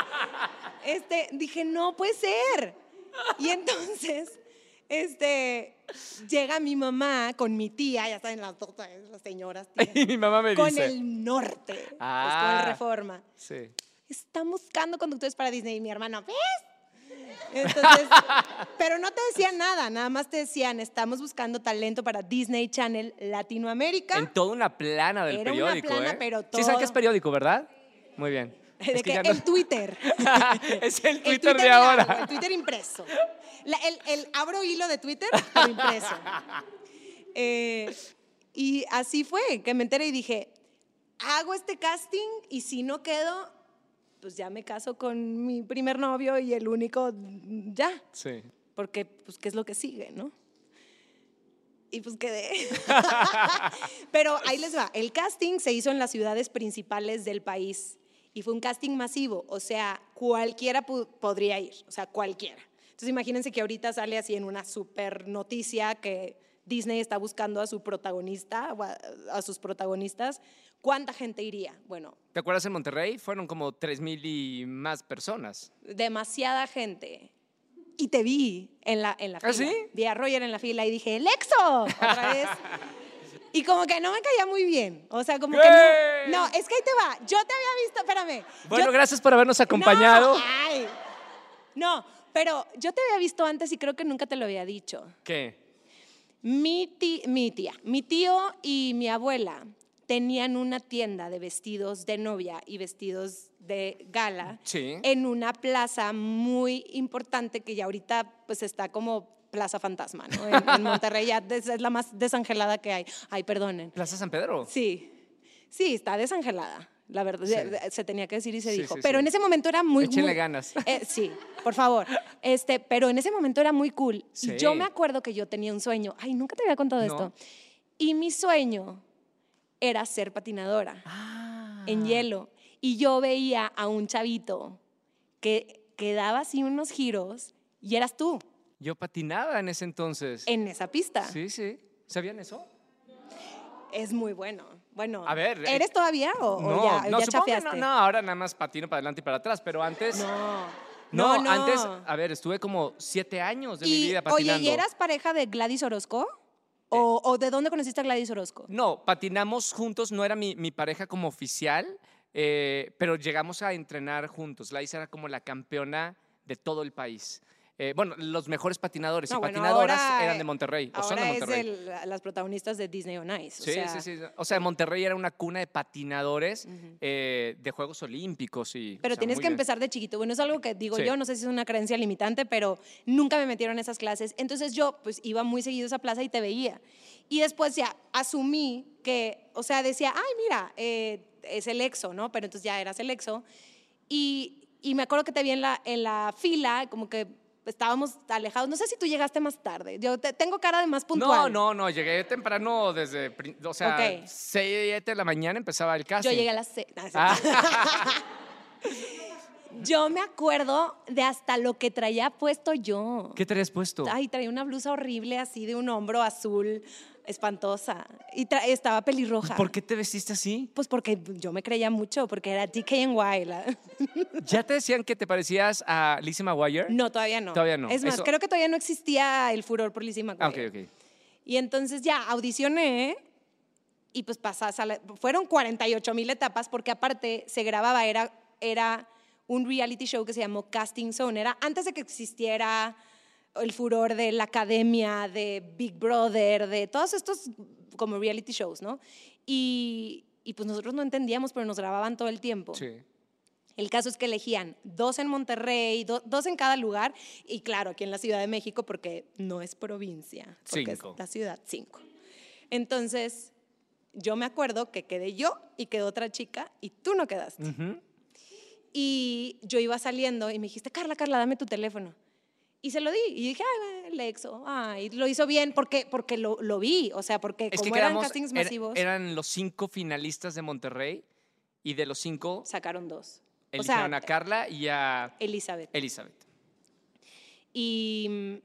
Este, dije, no puede ser. Y entonces, este, llega mi mamá con mi tía, ya saben las dos, las señoras, tías, y mi mamá me con dice. el norte, pues, Ah. con el Reforma. Sí. Están buscando conductores para Disney. Y mi hermano, ¿ves? Entonces, pero no te decían nada, nada más te decían, estamos buscando talento para Disney Channel Latinoamérica. En toda una plana del Era una periódico, plana, ¿eh? pero Sí saben que todo- es periódico, ¿verdad? Muy bien. De Es que que no- el Twitter. es el El Twitter, de largo, ahora. El Twitter impreso. La- el, el abro hilo de Twitter, pero impreso. Eh, y así fue, que me enteré y dije, hago este casting y si no quedo, pues ya me caso con mi primer novio y el único, ya. Sí. Porque, pues, ¿qué es lo que sigue, no? Y pues quedé. Pero ahí les va. El casting se hizo en las ciudades principales del país y fue un casting masivo. O sea, cualquiera podría ir. O sea, cualquiera. Entonces, imagínense que ahorita sale así en una super noticia que Disney está buscando a su protagonista a, sus protagonistas. ¿Cuánta gente iría? Bueno, ¿Te acuerdas en Monterrey? Fueron como tres mil y más personas. demasiada gente. Y te vi en la, en la ¿Ah, fila. sí? Vi a Roger en la fila y dije, ¡Lexo! Otra vez. Y como que no me caía muy bien. O sea, como que ¡Ey! no. No, es que ahí te va. Yo te había visto, espérame. Bueno, Yo- gracias por habernos acompañado. No, ay. No, pero yo te había visto antes y creo que nunca te lo había dicho. ¿Qué? Mi, ti- mi tía, mi tío y mi abuela tenían una tienda de vestidos de novia y vestidos de gala Sí. en una plaza muy importante que ya ahorita pues está como Plaza Fantasma, ¿no? En, en Monterrey ya es, la más desangelada que hay. Ay, perdonen. Plaza San Pedro. Sí, sí, está desangelada. La verdad, Sí. se- se tenía que decir y se Sí, dijo. sí, pero sí. en ese momento era muy Échenle muy- ganas. eh, sí, por favor. Este, pero en ese momento era muy cool. Sí. Y yo me acuerdo que yo tenía un sueño. Ay, nunca te había contado No. esto. Y mi sueño era ser patinadora Ah. en hielo. Y yo veía a un chavito que, que daba así unos giros y eras tú Yo patinaba en ese entonces. en esa pista. Sí, sí. ¿Sabían eso? Es muy bueno. Bueno, A ver, eh, ¿eres todavía o, o no, ya, no, ya chafeaste? no, no, ahora nada más patino para adelante y para atrás, pero antes... No, No, no, no. antes, a ver, estuve como siete años de mi Y, vida oye, patinando. ¿y eras pareja de Gladys Orozco? ¿O, o de dónde conociste a Gladys Orozco? No, patinamos juntos, no era mi, mi pareja como oficial, eh, pero llegamos a entrenar juntos. Laisa era como la campeona de todo el país. Eh, bueno, los mejores patinadores No, y bueno, patinadoras ahora, eran de Monterrey, o son de Ahora es Monterrey. de la- las protagonistas de Disney on Ice. o Sí, sea, sí, sí. O sea, Monterrey era una cuna de patinadores Ujú. eh, de Juegos Olímpicos y... o Pero sea, tienes que bien. empezar de chiquito. Bueno, es algo que digo Sí. yo, no sé si es una creencia limitante, pero nunca me metieron en esas clases. Entonces yo pues iba muy seguido a esa plaza y te veía. Y después ya asumí que, o sea, decía, ay, mira, eh, es el EXO, ¿no? Pero entonces ya eras el EXO. Y, y me acuerdo que te vi en la, en la fila, como que estábamos alejados. No sé si tú llegaste más tarde. Yo te- tengo cara de más No, puntual. no, no, llegué temprano desde, o sea, Ok. 6 de la mañana empezaba el casting. Yo llegué a las seis. no, es Ah. cierto. Yo me acuerdo de hasta lo que traía puesto yo. ¿Qué te habías puesto? Ay, traía una blusa horrible así de un hombro azul, espantosa. Y tra- estaba pelirroja. ¿Por qué te vestiste así? Pues porque yo me creía mucho, porque era DKNY. la- ¿Ya te decían que te parecías a Lizzie McGuire? No, todavía no. Todavía no. Es más, Eso- creo que todavía no existía el furor por Lizzie Ah, McGuire. ok. Y entonces ya audicioné y pues pasas a la- fueron 48 mil etapas porque aparte se grababa, era, era un reality show que se llamó Casting Zone, era antes de que existiera el furor de la academia, de Big Brother, de todos estos como reality shows, ¿no? Y, y pues nosotros no entendíamos, pero nos grababan todo el tiempo. Sí. El caso es que elegían dos en Monterrey, do- dos en cada lugar, y claro, aquí en la Ciudad de México, porque no es provincia, porque Cinco. es la ciudad, cinco. Entonces, yo me acuerdo que quedé yo y quedó otra chica, y tú no quedaste. Ujú. Y yo iba saliendo y me dijiste, Carla, Carla, dame tu teléfono. Y se lo di. Y dije, ay, el exo. Ay, lo hizo bien porque, porque lo, lo vi. O sea, porque Es que como eran quedamos, castings era- masivos, eran los cinco finalistas de Monterrey y de los cinco sacaron dos. O eligieron sea, a Carla y a Elizabeth. Elizabeth. Y,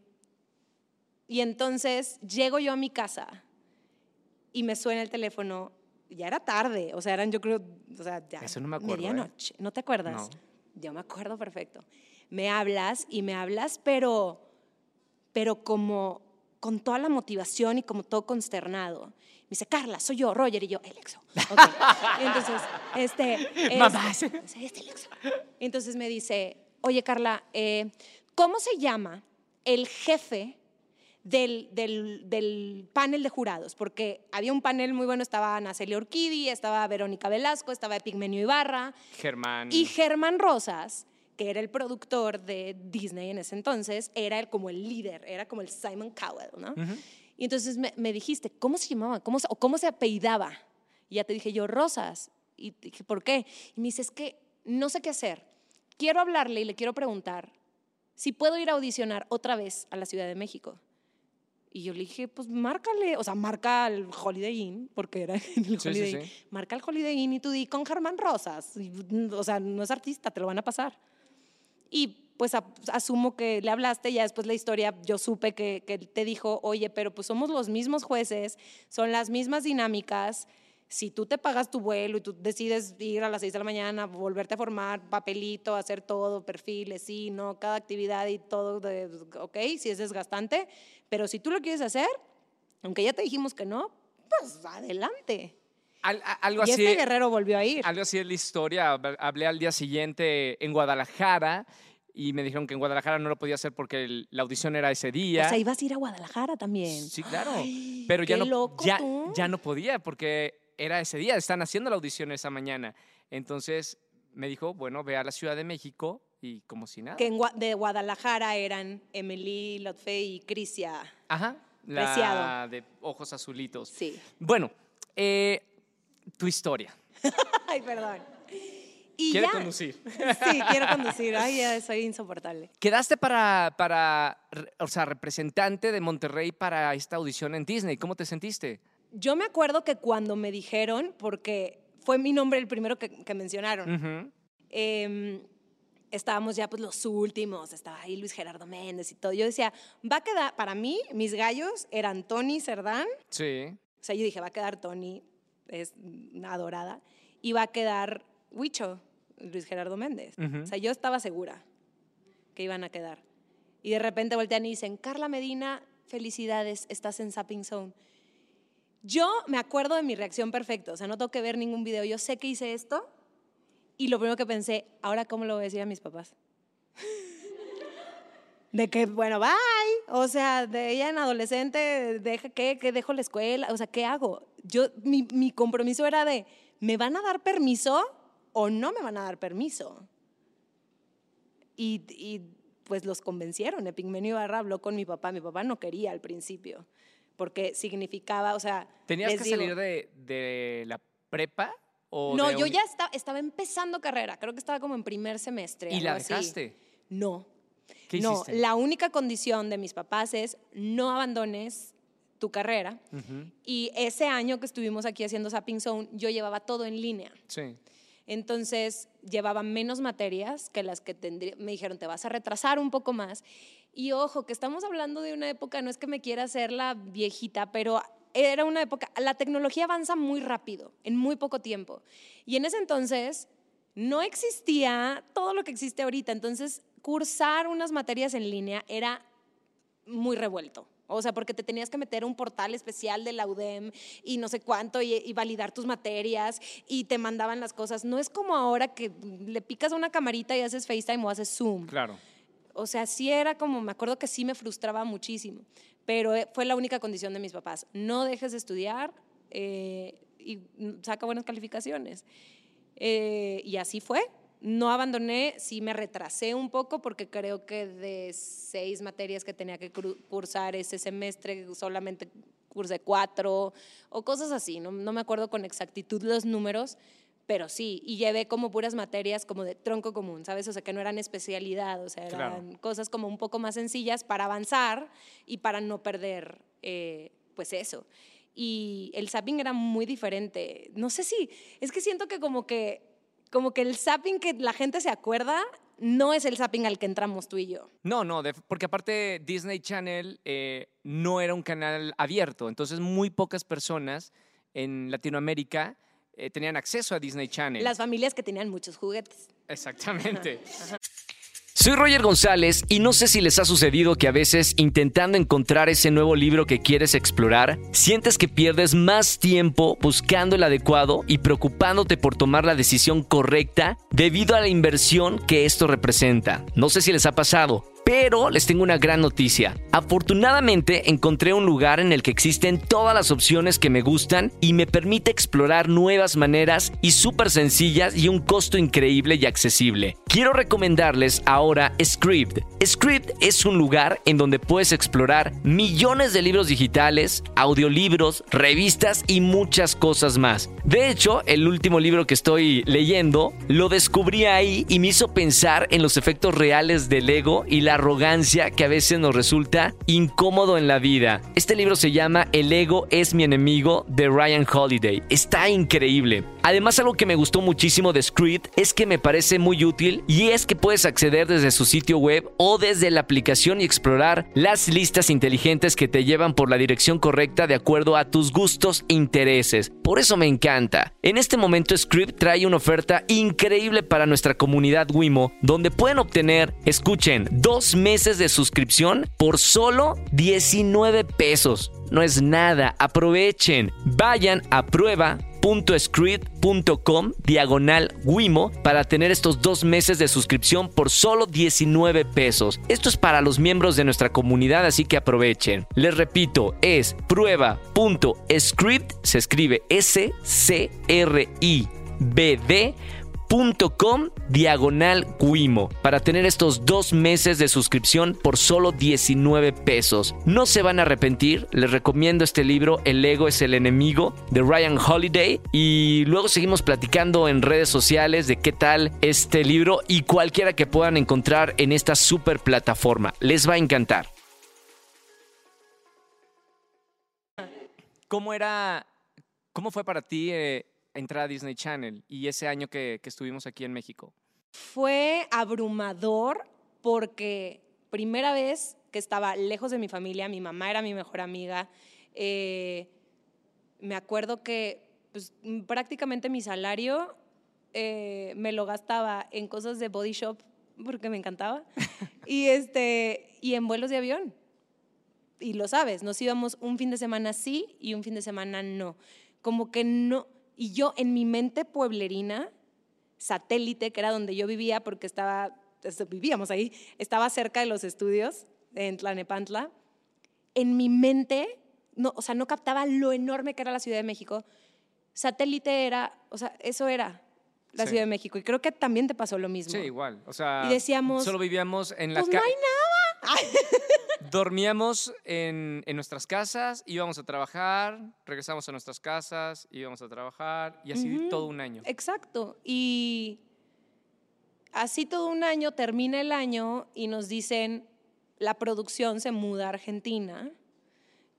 y entonces llego yo a mi casa y me suena el teléfono. Ya era tarde, o sea, eran yo creo, o sea, ya Eso no me acuerdo, ¿eh? medianoche. ¿No te acuerdas? No. Yo me acuerdo perfecto. Me hablas y me hablas, pero, pero como con toda la motivación y como todo consternado. Me dice, Carla, soy yo, Roger, y yo, el exo. Entonces, este... este. Entonces me dice, oye, Carla, eh, ¿cómo se llama el jefe del, del- del panel de jurados? Porque había un panel muy bueno, estaba Ana Celia Orquidi, estaba Verónica Velasco, estaba Epigmenio Ibarra, Germán. y Germán Rosas, que era el productor de Disney en ese entonces, era el, como el líder, era como el Simon Cowell, ¿no? Ujú. Y entonces me, me dijiste, ¿cómo se llamaba? ¿Cómo, se- o cómo se apellidaba? Y ya te dije yo, Rosas. Y te dije, ¿por qué? Y me dice, es que no sé qué hacer. Quiero hablarle y le quiero preguntar si puedo ir a audicionar otra vez a la Ciudad de México. Y yo le dije, pues márcale, o sea, marca al Holiday Inn, porque era el Sí, sí, Holiday sí. Inn. Marca al Holiday Inn y tú di con Germán Rosas. Y, o sea, no es artista, te lo van a pasar. Y pues asumo que le hablaste, ya después la historia yo supe que, que te dijo, oye, pero pues somos los mismos jueces, son las mismas dinámicas. Si tú te pagas tu vuelo y tú decides ir a las 6 de la mañana, volverte a formar, papelito, hacer todo, perfiles, sí, no, cada actividad y todo, de, ok, si es desgastante, pero si tú lo quieres hacer, aunque ya te dijimos que no, pues adelante. Al- a- algo Y así. este guerrero volvió a ir. Algo así es la historia. Hab- Hablé al día siguiente en Guadalajara y me dijeron que en Guadalajara no lo podía hacer porque el- la audición era ese día. O sea, ibas a ir a Guadalajara también. Sí, claro. Ay, Pero ya no, loco ya, no podía porque era ese día, están haciendo la audición esa mañana. Entonces me dijo, bueno, ve a la Ciudad de México y como si nada. Que en de Guadalajara eran Emily Lotfe y Crisia. Ajá, la Preciado. de ojos azulitos. Sí. Bueno, eh, tu historia. Ay, perdón. Y Quiere ya. conducir. Sí, quiero conducir. Ay, ya soy insoportable. Quedaste para, para, o sea, representante de Monterrey para esta audición en Disney. ¿Cómo te sentiste? Yo me acuerdo que cuando me dijeron, porque fue mi nombre el primero que, que mencionaron, em, estábamos ya pues los últimos, estaba ahí Luis Gerardo Méndez y todo. Yo decía, va a quedar, para mí, mis gallos eran Tony Cerdán, Sí. o sea, yo dije, va a quedar Tony, es adorada, y va a quedar Huicho, Luis Gerardo Méndez. Ujú. O sea, yo estaba segura que iban a quedar. Y de repente voltean y dicen, Carla Medina, felicidades, estás en Sapping Zone. Yo me acuerdo de mi reacción perfecta, o sea, no tengo que ver ningún video, yo sé que hice esto y lo primero que pensé, ahora cómo lo voy a decir a mis papás. De que, bueno, bye. O sea, de ella en adolescente, deja, ¿qué? ¿Qué dejo la escuela? O sea, ¿qué hago? Yo, mi, mi compromiso era de, ¿me van a dar permiso o no me van a dar permiso? Y, y, pues los convencieron. Epigmenio Ibarra habló con mi papá. Mi papá no quería al principio, porque significaba, o sea... ¿Tenías que digo, salir de, de la prepa? O No, yo un- ya estaba, estaba empezando carrera. Creo que estaba como en primer semestre. ¿Y la así. dejaste? No. ¿Qué no, hiciste? la única condición de mis papás es no abandones tu carrera. Y ese año que estuvimos aquí haciendo Sapping Zone, yo llevaba todo en línea. Sí. Entonces llevaba menos materias que las que tendría. Me dijeron, te vas a retrasar un poco más. Y ojo, que estamos hablando de una época, no es que me quiera hacer la viejita, pero era una época, la tecnología avanza muy rápido, en muy poco tiempo. Y en ese entonces no existía todo lo que existe ahorita. Entonces, cursar unas materias en línea era muy revuelto. O sea, porque te tenías que meter a un portal especial de la UDEM y no sé cuánto y, y validar tus materias y te mandaban las cosas. No es como ahora que le picas a una camarita y haces FaceTime o haces Zoom. Claro. O sea, sí era como, me acuerdo que sí me frustraba muchísimo, pero eh, fue la única condición de mis papás. No dejes de estudiar eh, y mm, saca buenas calificaciones. Eh, y así fue. No abandoné, sí me retrasé un poco porque creo que de seis materias que tenía que cursar ese semestre solamente cursé cuatro o cosas así. No, no me acuerdo con exactitud los números, pero sí. Y llevé como puras materias como de tronco común, ¿sabes? O sea, que no eran especialidad, o sea, Claro. eran cosas como un poco más sencillas para avanzar y para no perder, eh, pues eso. Y el zapping era muy diferente. No sé si, es que siento que como que, como que el zapping que la gente se acuerda no es el zapping al que entramos tú y yo. No, no, de- porque aparte Disney Channel eh, no era un canal abierto, entonces muy pocas personas en Latinoamérica eh, tenían acceso a Disney Channel. Las familias que tenían muchos juguetes. Exactamente. Soy Roger González y no sé si les ha sucedido que a veces intentando encontrar ese nuevo libro que quieres explorar, sientes que pierdes más tiempo buscando el adecuado y preocupándote por tomar la decisión correcta debido a la inversión que esto representa. No sé si les ha pasado. Pero les tengo una gran noticia. Afortunadamente encontré un lugar en el que existen todas las opciones que me gustan y me permite explorar nuevas maneras y súper sencillas y un costo increíble y accesible. Quiero recomendarles ahora Script. Script es un lugar en donde puedes explorar millones de libros digitales, audiolibros, revistas y muchas cosas más. De hecho, el último libro que estoy leyendo lo descubrí ahí y me hizo pensar en los efectos reales del ego y la arrogancia que a veces nos resulta incómodo en la vida. Este libro se llama El ego es mi enemigo de Ryan Holiday. Está increíble. Además, algo que me gustó muchísimo de Script es que me parece muy útil y es que puedes acceder desde su sitio web o desde la aplicación y explorar las listas inteligentes que te llevan por la dirección correcta de acuerdo a tus gustos e intereses. Por eso me encanta. En este momento Script trae una oferta increíble para nuestra comunidad Wimo, donde pueden obtener, escuchen, dos meses de suscripción por solo 19 pesos. No es nada, aprovechen. Vayan a prueba prueba.script.com diagonal Wimo para tener estos dos meses de suscripción por solo 19 pesos. Esto es para los miembros de nuestra comunidad, así que aprovechen. Les repito, es prueba.script, se escribe S-C-R-I-B-D com diagonal Guimo para tener estos dos meses de suscripción por solo 19 pesos. No se van a arrepentir, les recomiendo este libro El ego es el enemigo de Ryan Holiday y luego seguimos platicando en redes sociales de qué tal este libro y cualquiera que puedan encontrar en esta super plataforma. Les va a encantar. ¿Cómo era, cómo fue para ti eh, entrar a Disney Channel y ese año que, estuvimos aquí en México? Fue abrumador porque primera vez que estaba lejos de mi familia, mi mamá era mi mejor amiga. Eh, me acuerdo que pues, prácticamente mi salario eh, me lo gastaba en cosas de body shop porque me encantaba y, este, y en vuelos de avión. Y lo sabes, nos íbamos un fin de semana sí y un fin de semana no. Como que no, y yo en mi mente pueblerina, satélite, que era donde yo vivía porque estaba, vivíamos ahí, estaba cerca de los estudios en Tlanepantla, en mi mente, no, o sea, no captaba lo enorme que era la Ciudad de México. Satélite era, o sea, eso era la Ciudad de México. Y creo que también te pasó lo mismo. Sí, igual. O sea, y decíamos, solo vivíamos en las pues no hay nada. Dormíamos en, nuestras casas, íbamos a trabajar, regresamos a nuestras casas, íbamos a trabajar y así todo un año. Exacto. Y así todo un año, termina el año y nos dicen, la producción se muda a Argentina.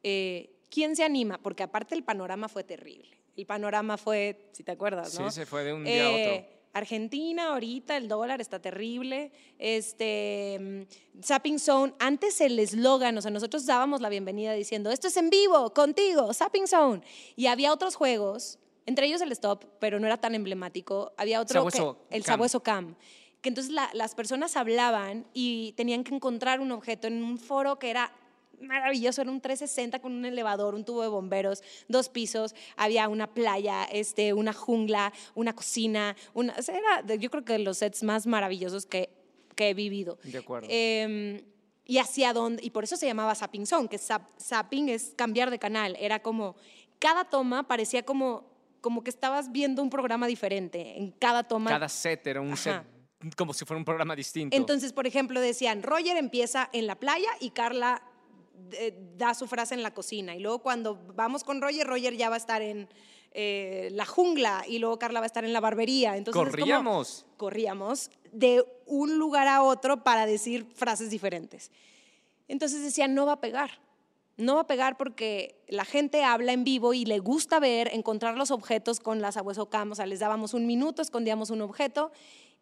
Eh, ¿Quién se anima? Porque aparte el panorama fue terrible. El panorama fue, si te acuerdas, ¿no? Sí, se fue de un día a otro eh, Argentina, ahorita el dólar está terrible. Este, Zapping Zone, antes el eslogan, o sea, nosotros dábamos la bienvenida diciendo, esto es en vivo, contigo, Zapping Zone. Y había otros juegos, entre ellos el Stop, pero no era tan emblemático. Había otro, que, el Sabueso Cam. Que entonces las personas hablaban y tenían que encontrar un objeto en un foro que era maravilloso, era un 360 con un elevador, un tubo de bomberos, dos pisos, había una playa, este, una jungla, una cocina, una, era yo creo que los sets más maravillosos que, que he vivido. De acuerdo. Em, y hacia dónde, y por eso se llamaba Zapping Zone, que zapping es cambiar de canal, era como, cada toma parecía como, como que estabas viendo un programa diferente, en cada toma. Cada set era un set como si fuera un programa distinto. Entonces, por ejemplo, decían, Roger empieza en la playa y Carla da su frase en la cocina. Y luego cuando vamos con Roger, Roger ya va a estar en eh, la jungla y luego Carla va a estar en la barbería. Entonces corríamos. corríamos de un lugar a otro para decir frases diferentes. Entonces decían, no va a pegar. No va a pegar porque la gente habla en vivo y le gusta ver, encontrar los objetos con las abueso cam. O sea, les dábamos un minuto, escondíamos un objeto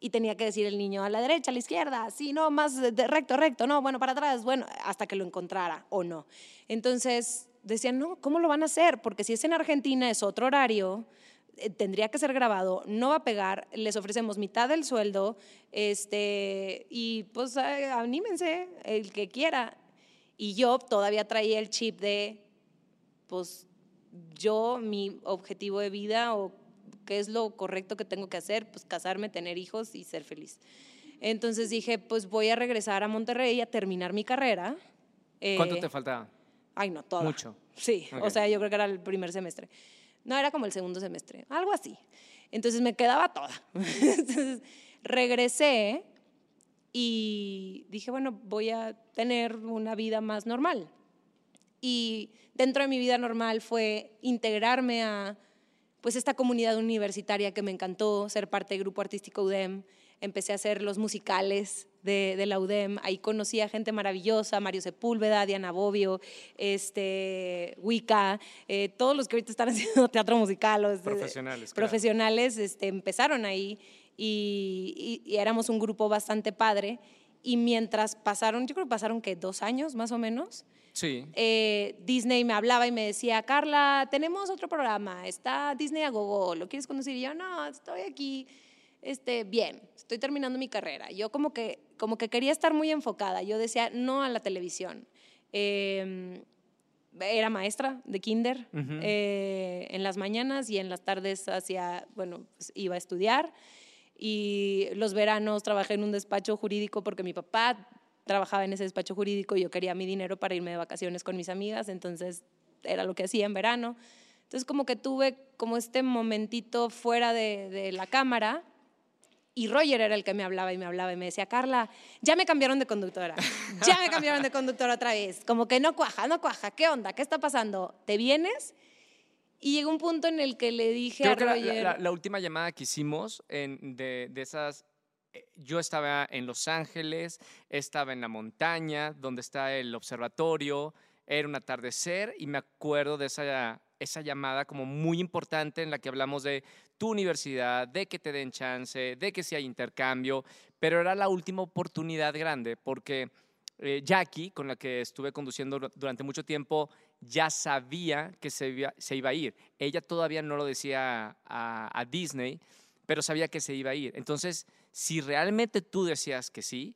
y tenía que decir el niño a la derecha, a la izquierda, sí, no, más recto, recto, no, bueno, para atrás, bueno, hasta que lo encontrara o no. Entonces decían, no, ¿cómo lo van a hacer? Porque si es en Argentina, es otro horario, eh, tendría que ser grabado, no va a pegar, les ofrecemos mitad del sueldo, este, y pues anímense, el que quiera. Y yo todavía traía el chip de, pues yo, mi objetivo de vida o ¿Qué es lo correcto que tengo que hacer? Pues casarme, tener hijos y ser feliz. Entonces dije, pues voy a regresar a Monterrey a terminar mi carrera. ¿Cuánto eh, te faltaba? Ay, no, todo. Mucho. Sí, o sea, yo creo que era el primer semestre. No, era como el segundo semestre, algo así. Entonces me quedaba toda. Entonces regresé y dije, bueno, voy a tener una vida más normal. Y dentro de mi vida normal fue integrarme a pues esta comunidad universitaria que me encantó, ser parte del grupo artístico UDEM, empecé a hacer los musicales de, la UDEM, ahí conocí a gente maravillosa, Mario Sepúlveda, Diana Bobbio, este, Wicca, eh, todos los que ahorita están haciendo teatro musical. Los, profesionales. profesionales este, empezaron ahí y, y, éramos un grupo bastante padre. Y mientras pasaron, yo creo que pasaron que dos años más o menos, Sí. Eh, Disney me hablaba y me decía, Carla, tenemos otro programa, está Disney a Gogo, ¿lo quieres conocer? Y yo, no, estoy aquí, este, bien, estoy terminando mi carrera. Yo como que, como que quería estar muy enfocada, yo decía, no a la televisión. Em, era maestra de kinder Ujú. eh, en las mañanas y en las tardes hacía, bueno, pues, iba a estudiar. Y los veranos trabajé en un despacho jurídico porque mi papá trabajaba en ese despacho jurídico y yo quería mi dinero para irme de vacaciones con mis amigas, entonces era lo que hacía en verano. Entonces como que tuve como este momentito fuera de, de la cámara y Roger era el que me hablaba y me hablaba y me decía, Carla, ya me cambiaron de conductora, ya me cambiaron de conductora otra vez, como que no cuaja, no cuaja, ¿qué onda? ¿Qué está pasando? ¿Te vienes? Y llegó un punto en el que le dije Creo a que la, Roger, la- la última llamada que hicimos en- de, de esas, eh, yo estaba en Los Ángeles, estaba en la montaña, donde está el observatorio, era un atardecer y me acuerdo de esa, esa llamada como muy importante en la que hablamos de tu universidad, de que te den chance, de que si hay intercambio, pero era la última oportunidad grande porque eh, Jackie, con la que estuve conduciendo dur- durante mucho tiempo, ya sabía que se iba, se iba a ir. Ella todavía no lo decía a, a Disney, pero sabía que se iba a ir. Entonces, si realmente tú decías que sí,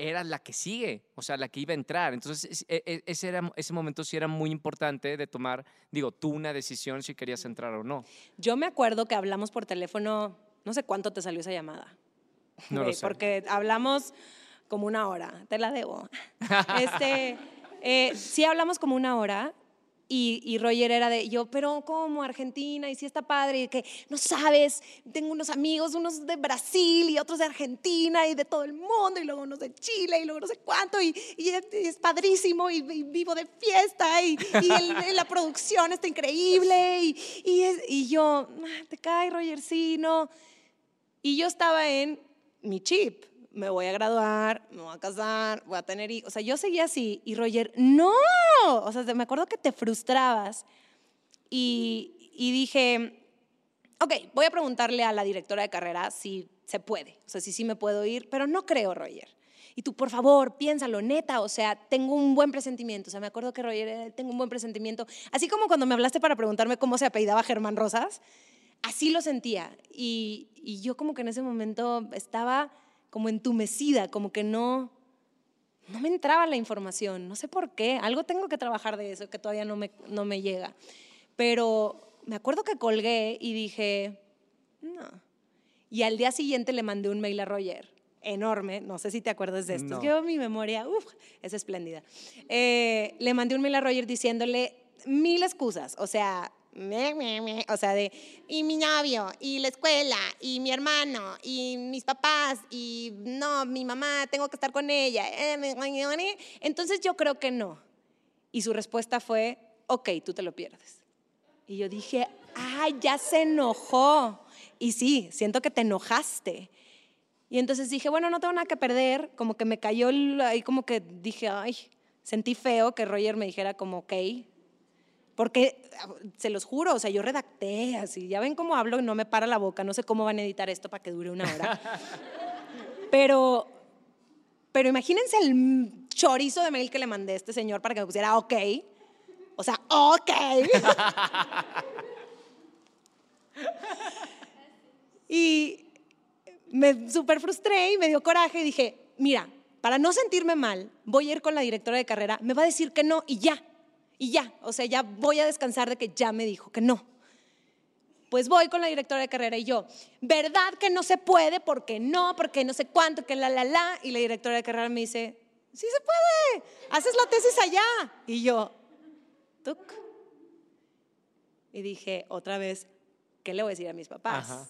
era la que sigue, o sea, la que iba a entrar. Entonces, es- e- e- ese, era, ese momento sí era muy importante de tomar, digo, tú una decisión si querías entrar o no. yo me acuerdo que hablamos por teléfono, no sé cuánto te salió esa llamada. No lo sé. Porque hablamos como una hora, te la debo. este, eh, sí hablamos como una hora y, y Roger era de, yo, pero ¿cómo? Argentina, y sí está padre, y que no sabes, tengo unos amigos, unos de Brasil y otros de Argentina y de todo el mundo, y luego unos de Chile y luego no sé cuánto, y, es, es padrísimo, y, vivo de fiesta, y, la producción está increíble, y yo, "Ah, te cae, Roger, sí, no. Y yo estaba en mi chip. Me voy a graduar, me voy a casar, voy a tener hijos. O sea, yo seguía así. Y Roger, no. O sea, me acuerdo que te frustrabas. Y, y dije, ok, voy a preguntarle a la directora de carrera si se puede. O sea, si sí me puedo ir, pero no creo, Roger. Y tú, por favor, piénsalo, neta. O sea, tengo un buen presentimiento. O sea, me acuerdo que Roger, eh, tengo un buen presentimiento. Así como cuando me hablaste para preguntarme cómo se apellidaba Germán Rosas, así lo sentía. Y, y yo como que en ese momento estaba como entumecida, como que no, no me entraba la información. No sé por qué. Algo tengo que trabajar de eso que todavía no me, no me llega. Pero me acuerdo que colgué y dije, no. Y al día siguiente le mandé un mail a Roger, enorme, no sé si te acuerdas de esto. No. Yo mi memoria, uf, es espléndida. Eh, le mandé un mail a Roger diciéndole mil excusas, o sea, me, me, o sea, de, y mi novio, y la escuela, y mi hermano, y mis papás, y no, mi mamá, tengo que estar con ella. eh. Entonces yo creo que no. Y su respuesta fue, ok, tú te lo pierdes. Y yo dije, ay, ya se enojó. Y sí, siento que te enojaste. Y entonces dije, bueno, no tengo nada que perder. Como que me cayó ahí, como que dije, ay, sentí feo que Roger me dijera como, ok. Porque, se los juro, o sea, yo redacté así. Ya ven cómo hablo, no me para la boca. No sé cómo van a editar esto para que dure una hora. pero, pero imagínense el chorizo de mail que le mandé a este señor para que me pusiera ok. O sea, ok. y me súper frustré y me dio coraje y dije, mira, para no sentirme mal, voy a ir con la directora de carrera, me va a decir que no y ya, y ya, o sea, ya voy a descansar de que ya me dijo que no. Pues voy con la directora de carrera y yo, ¿verdad que no se puede? Porque no, porque no sé cuánto, que la, la, la. Y la directora de carrera me dice, sí se puede, haces la tesis allá. Y yo, tuc. Y dije, otra vez, ¿qué le voy a decir a mis papás? Ajá.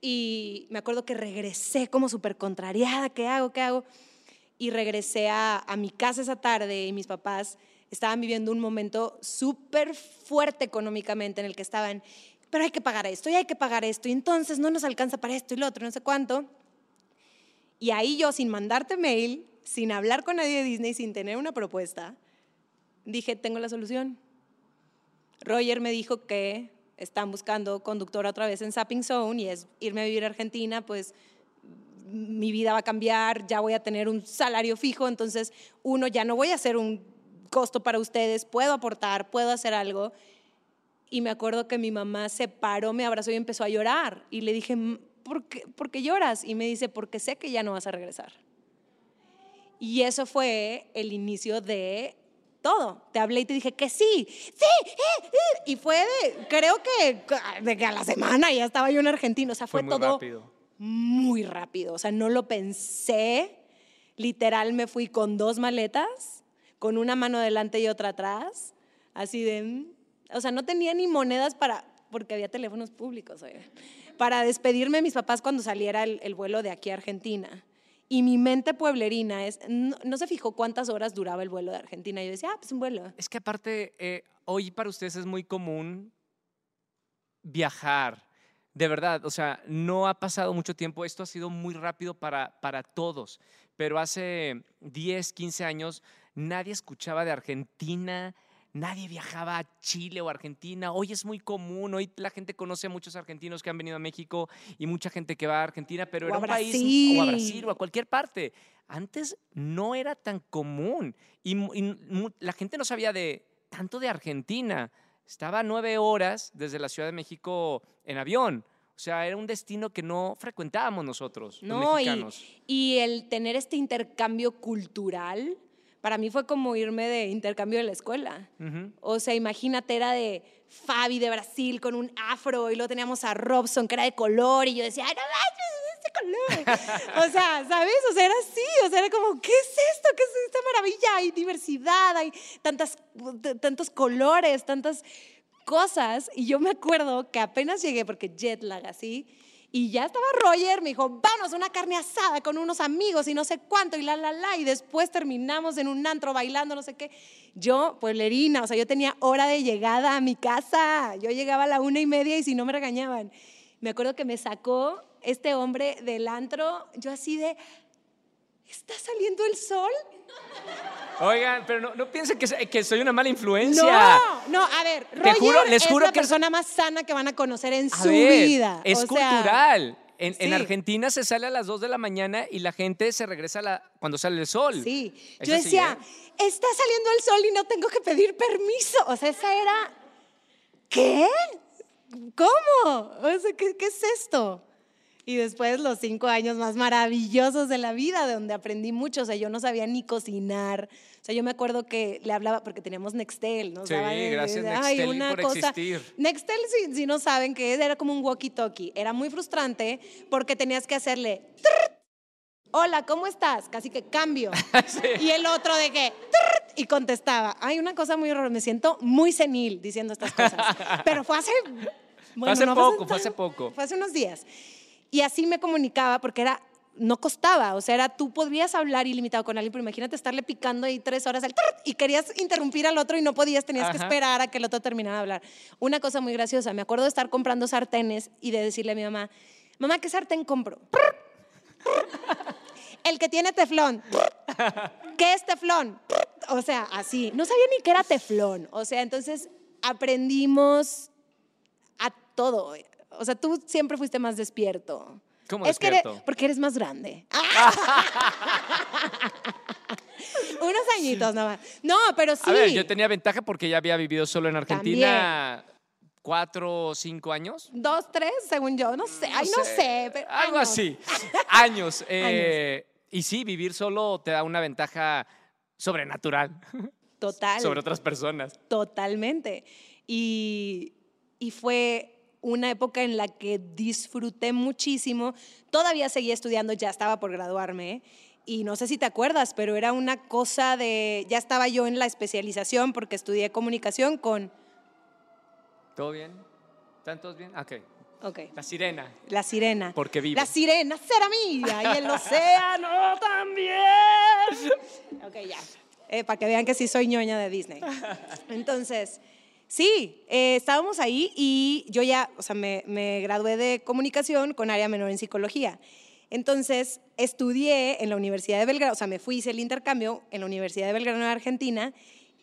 Y me acuerdo que regresé como súper contrariada, ¿qué hago? ¿Qué hago? Y regresé a, a mi casa esa tarde y mis papás estaban viviendo un momento súper fuerte económicamente en el que estaban, pero hay que pagar esto y hay que pagar esto y entonces no nos alcanza para esto y lo otro, no sé cuánto. Y ahí yo, sin mandarte mail, sin hablar con nadie de Disney, sin tener una propuesta, dije, tengo la solución. Roger me dijo que están buscando conductora otra vez en Sapping Zone y es irme a vivir a Argentina, pues mi vida va a cambiar, ya voy a tener un salario fijo, entonces uno ya no voy a ser un costo para ustedes, puedo aportar, puedo hacer algo. Y me acuerdo que mi mamá se paró, me abrazó y empezó a llorar. Y le dije, ¿por qué, ¿por qué lloras? Y me dice, porque sé que ya no vas a regresar. Y eso fue el inicio de todo. Te hablé y te dije que sí, sí, eh, eh. y fue de, creo que, de que a la semana ya estaba yo en Argentina, o sea, fue, muy todo rápido. muy rápido, o sea, no lo pensé, literal me fui con dos maletas, con una mano delante y otra atrás, así de, mm, o sea, no tenía ni monedas para, porque había teléfonos públicos, oiga, para despedirme de mis papás cuando saliera el, el vuelo de aquí a Argentina. Y mi mente pueblerina es, no, no se fijó cuántas horas duraba el vuelo de Argentina. Yo decía, ah, pues un vuelo. Es que aparte, eh, hoy para ustedes es muy común viajar. De verdad, o sea, no ha pasado mucho tiempo, esto ha sido muy rápido para, para todos, pero hace 10, 15 años nadie escuchaba de Argentina, nadie viajaba a Chile o Argentina. Hoy es muy común, hoy la gente conoce a muchos argentinos que han venido a México y mucha gente que va a Argentina, pero O era un país o a Brasil o a cualquier parte. Antes no era tan común y, la gente no sabía de tanto de Argentina. Estaba nueve horas desde la Ciudad de México en avión. O sea, era un destino que no frecuentábamos nosotros, los No, y, mexicanos. y el tener este intercambio cultural, para mí fue como irme de intercambio de la escuela. O sea, imagínate, era de Fabi de Brasil con un afro y luego teníamos a Robson que era de color y yo decía, ¡ay, no manches, este color! o sea, ¿sabes? O sea, era así, o sea, era como, ¿qué es esto? ¿Qué es esta maravilla? Hay diversidad, hay tantas, tantos colores, tantas cosas. Y yo me acuerdo que apenas llegué, porque jet lag así, y ya estaba Roger, me dijo, vamos a una carne asada con unos amigos y no sé cuánto, y la, la, la, y después terminamos en un antro bailando, no sé qué. Yo, pueblerina, o sea, yo tenía hora de llegada a mi casa. Yo llegaba a la una y media y si no me regañaban. Me acuerdo que me sacó este hombre del antro, yo así de, ¿está saliendo el sol? Oigan, pero no, no piensen que, que soy una mala influencia. No, no, a ver, Roger juro- les es juro la que- persona más sana que van a conocer en A su ver, vida. Es O cultural. En, en sí. Argentina se sale a las 2 de la mañana y la gente se regresa a la- cuando sale el sol. Sí, Es yo decía, ¿eh? está saliendo el sol y no tengo que pedir permiso. O sea, esa era, ¿qué? ¿Cómo? O sea, ¿qué, qué es esto? Y después los cinco años más maravillosos de la vida, de donde aprendí mucho. O sea, yo no sabía ni cocinar. O sea, yo me acuerdo que le hablaba, porque teníamos Nextel. Nos Sí, eh, gracias, ay, Nextel, una por cosa. existir. Nextel, si, si no saben qué es, era como un walkie-talkie. Era muy frustrante porque tenías que hacerle... Hola, ¿cómo estás? Casi que cambio. Y el otro de que... Y contestaba. Hay una cosa muy horrorosa. Me siento muy senil diciendo estas cosas. Pero fue hace... Fue hace no poco, fue hace poco. Fue hace unos días. Y así me comunicaba porque era... No costaba, o sea, era tú podrías hablar ilimitado con alguien, pero imagínate estarle picando ahí tres horas al y querías interrumpir al otro y no podías, tenías que esperar a que el otro terminara de hablar. Una cosa muy graciosa, me acuerdo de estar comprando sartenes y de decirle a mi mamá, mamá, ¿qué sartén compro? El que tiene teflón. ¿Qué es teflón? O sea, así. No sabía ni qué era teflón. O sea, entonces aprendimos a todo. O sea, tú siempre fuiste más despierto. ¿Cómo es que despierto? eres- porque eres más grande. Unos añitos nomás. No, pero sí. A ver, yo tenía ventaja porque ya había vivido solo en Argentina cuatro o cinco años. Dos, tres, según yo. No sé. Ay, no sé. pero Algo años. así. Años. eh, Y sí, vivir solo te da una ventaja sobrenatural Total. sobre otras personas. Totalmente. Y, y fue una época en la que disfruté muchísimo. Todavía seguía estudiando, ya estaba por graduarme. Y no sé si te acuerdas, pero era una cosa de, ya estaba yo en la especialización porque estudié comunicación con, ¿Todo bien? ¿Están todos bien? Ok. ok, La sirena. la sirena. Porque vive. La sirena será mía y el océano también. Ok, ya. Eh, para que vean que sí soy ñoña de Disney. Entonces, sí, eh, estábamos ahí y yo ya, o sea, me, me gradué de comunicación con área menor en psicología. Entonces, estudié en la Universidad de Belgrano, o sea, me fui, hice el intercambio en la Universidad de Belgrano, en Argentina,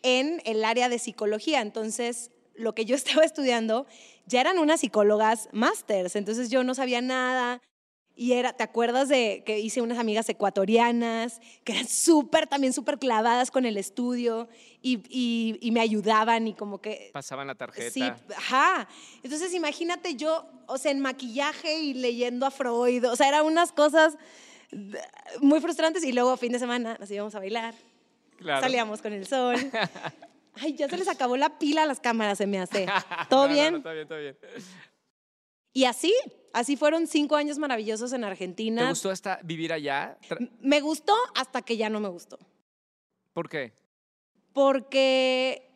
en el área de psicología. Entonces, lo que yo estaba estudiando ya eran unas psicólogas másters, entonces yo no sabía nada. Y era, ¿te acuerdas de que hice unas amigas ecuatorianas que eran súper, también súper clavadas con el estudio y, y- y me ayudaban y como que... Pasaban la tarjeta. Sí, ajá. Entonces imagínate yo, o sea, en maquillaje y leyendo a Freud, o sea, eran unas cosas muy frustrantes y luego fin de semana nos íbamos a bailar. Claro. salíamos con el sol. Ay, ya se les acabó la pila a las cámaras, se me hace. ¿Todo No, no, bien? no, todo bien, todo bien. Y así, así fueron cinco años maravillosos en ¿Te Argentina. gustó hasta vivir allá? Me gustó hasta que ya no me gustó. ¿Por qué? Porque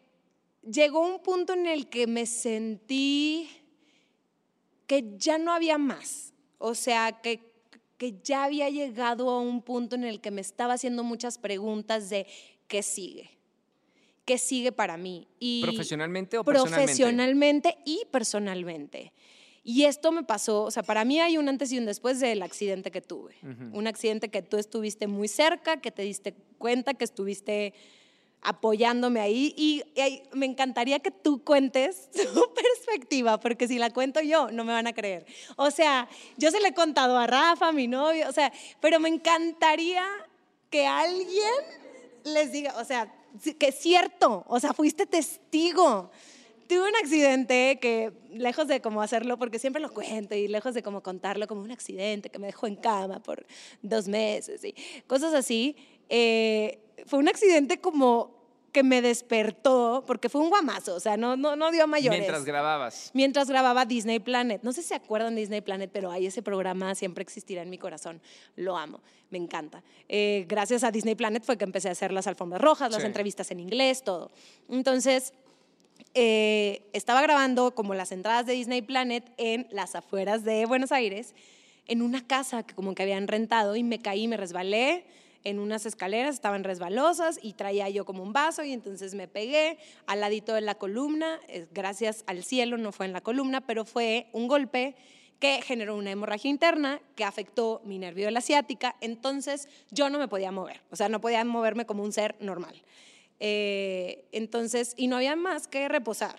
llegó un punto en el que me sentí que ya no había más. O sea, que, que ya había llegado a un punto en el que me estaba haciendo muchas preguntas de qué sigue. ¿Qué sigue para mí? Y ¿Profesionalmente o personalmente? profesionalmente y personalmente. Y esto me pasó, o sea, para mí hay un antes y un después del accidente que tuve. Ujú. Un accidente que tú estuviste muy cerca, que te diste cuenta, que estuviste apoyándome ahí. Y, me encantaría que tú cuentes tu perspectiva, porque si la cuento yo, no me van a creer. O sea, yo se le he contado a Rafa, mi novio, o sea, pero me encantaría que alguien les diga, o sea, que es cierto, o sea, fuiste testigo. Tuve un accidente que, lejos de como hacerlo, porque siempre lo cuento, y lejos de como contarlo como un accidente que me dejó en cama por dos meses y cosas así, eh, fue un accidente como que me despertó, porque fue un guamazo, o sea, no, no, no dio a mayores Mientras grababas. mientras grababa Disney Planet. No sé si se acuerdan de Disney Planet, pero ahí ese programa siempre existirá en mi corazón. Lo amo, me encanta. Eh, gracias a Disney Planet fue que empecé a hacer las alfombras rojas, las Sí. entrevistas en inglés, todo. Entonces, eh, estaba grabando como las entradas de Disney Planet en las afueras de Buenos Aires, en una casa que como que habían rentado y me caí, me resbalé en unas escaleras, estaban resbalosas y traía yo como un vaso y entonces me pegué al ladito de la columna, eh, gracias al cielo no fue en la columna, pero fue un golpe que generó una hemorragia interna que afectó mi nervio de la ciática, entonces yo no me podía mover, o sea, no podía moverme como un ser normal. Eh, entonces, y no había más que reposar.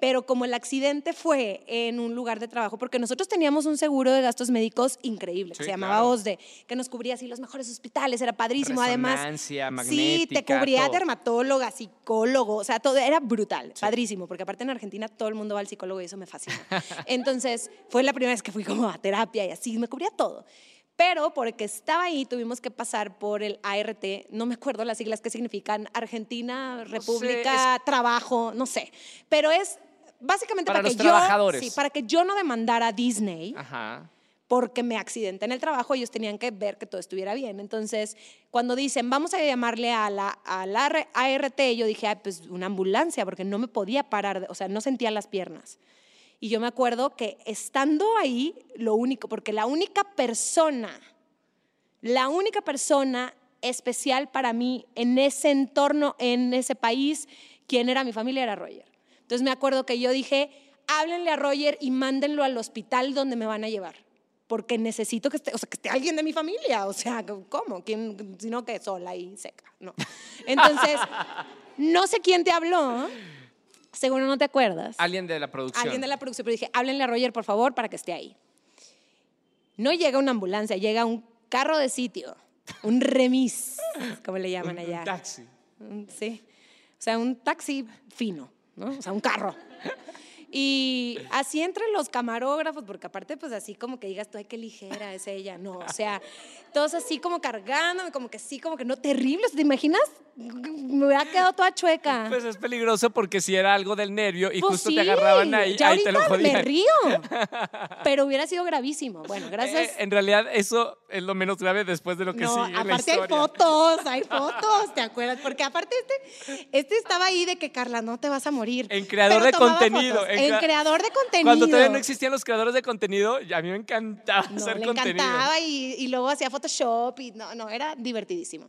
Pero como el accidente fue en un lugar de trabajo, porque nosotros teníamos un seguro de gastos médicos increíble, que Sí, se llamaba claro. OSDE, que nos cubría así los mejores hospitales, era padrísimo. Además, Resonancia, sí, te magnética, cubría todo. dermatóloga, psicólogo, o sea, todo era brutal, padrísimo, porque aparte en Argentina todo el mundo va al psicólogo y eso me fascina. Entonces, fue la primera vez que fui como a terapia y así, me cubría todo. Pero porque estaba ahí, tuvimos que pasar por el ART, no me acuerdo las siglas que significan, Argentina, República, Trabajo, no sé. Pero es básicamente Para para, los que trabajadores. yo, sí, para que yo no demandara a Disney Ajá. porque me accidenté en el trabajo, ellos tenían que ver que todo estuviera bien. Entonces, cuando dicen, vamos a llamarle a la, a la ART, yo dije, "Ay, pues una ambulancia, porque no me podía parar, o sea, no sentía las piernas. Y yo me acuerdo que estando ahí, lo único, porque la única persona, la única persona especial para mí en ese entorno, en ese país, quien era mi familia era Roger. Entonces me acuerdo que yo dije, háblenle a Roger y mándenlo al hospital donde me van a llevar. Porque necesito que esté, o sea, que esté alguien de mi familia. O sea, ¿cómo? ¿Quién, sino que sola y seca. No. Entonces, no sé quién te habló. Seguro no te acuerdas. Alguien de la producción. Alguien de la producción, pero dije, háblenle a Roger, por favor, para que esté ahí. No llega una ambulancia, llega un carro de sitio, un remis, como le llaman allá. Un taxi. Sí. O sea, un taxi fino, ¿no? O sea, un carro. Y así entre los camarógrafos, porque aparte, pues así como que digas tú, ay, qué ligera es ella. No, o sea, todos así como cargándome, como que sí, como que no, terrible. ¿Te imaginas? Me hubiera quedado toda chueca. Pues es peligroso porque si era algo del nervio y Pues justo sí, te agarraban ahí, ya ahí te lo ahorita jodían. Me río, pero hubiera sido gravísimo. Bueno, gracias. Eh, en realidad, eso es lo menos grave después de lo que No, sigue en la aparte hay fotos, hay fotos, ¿te acuerdas? Porque aparte este, este estaba ahí de que Carla, no te vas a morir. En creador Pero de contenido, en En, crea- creador de contenido. Cuando todavía no existían los creadores de contenido, a mí me encantaba No, hacer le contenido. encantaba y, y luego hacía Photoshop y no, no, era divertidísimo.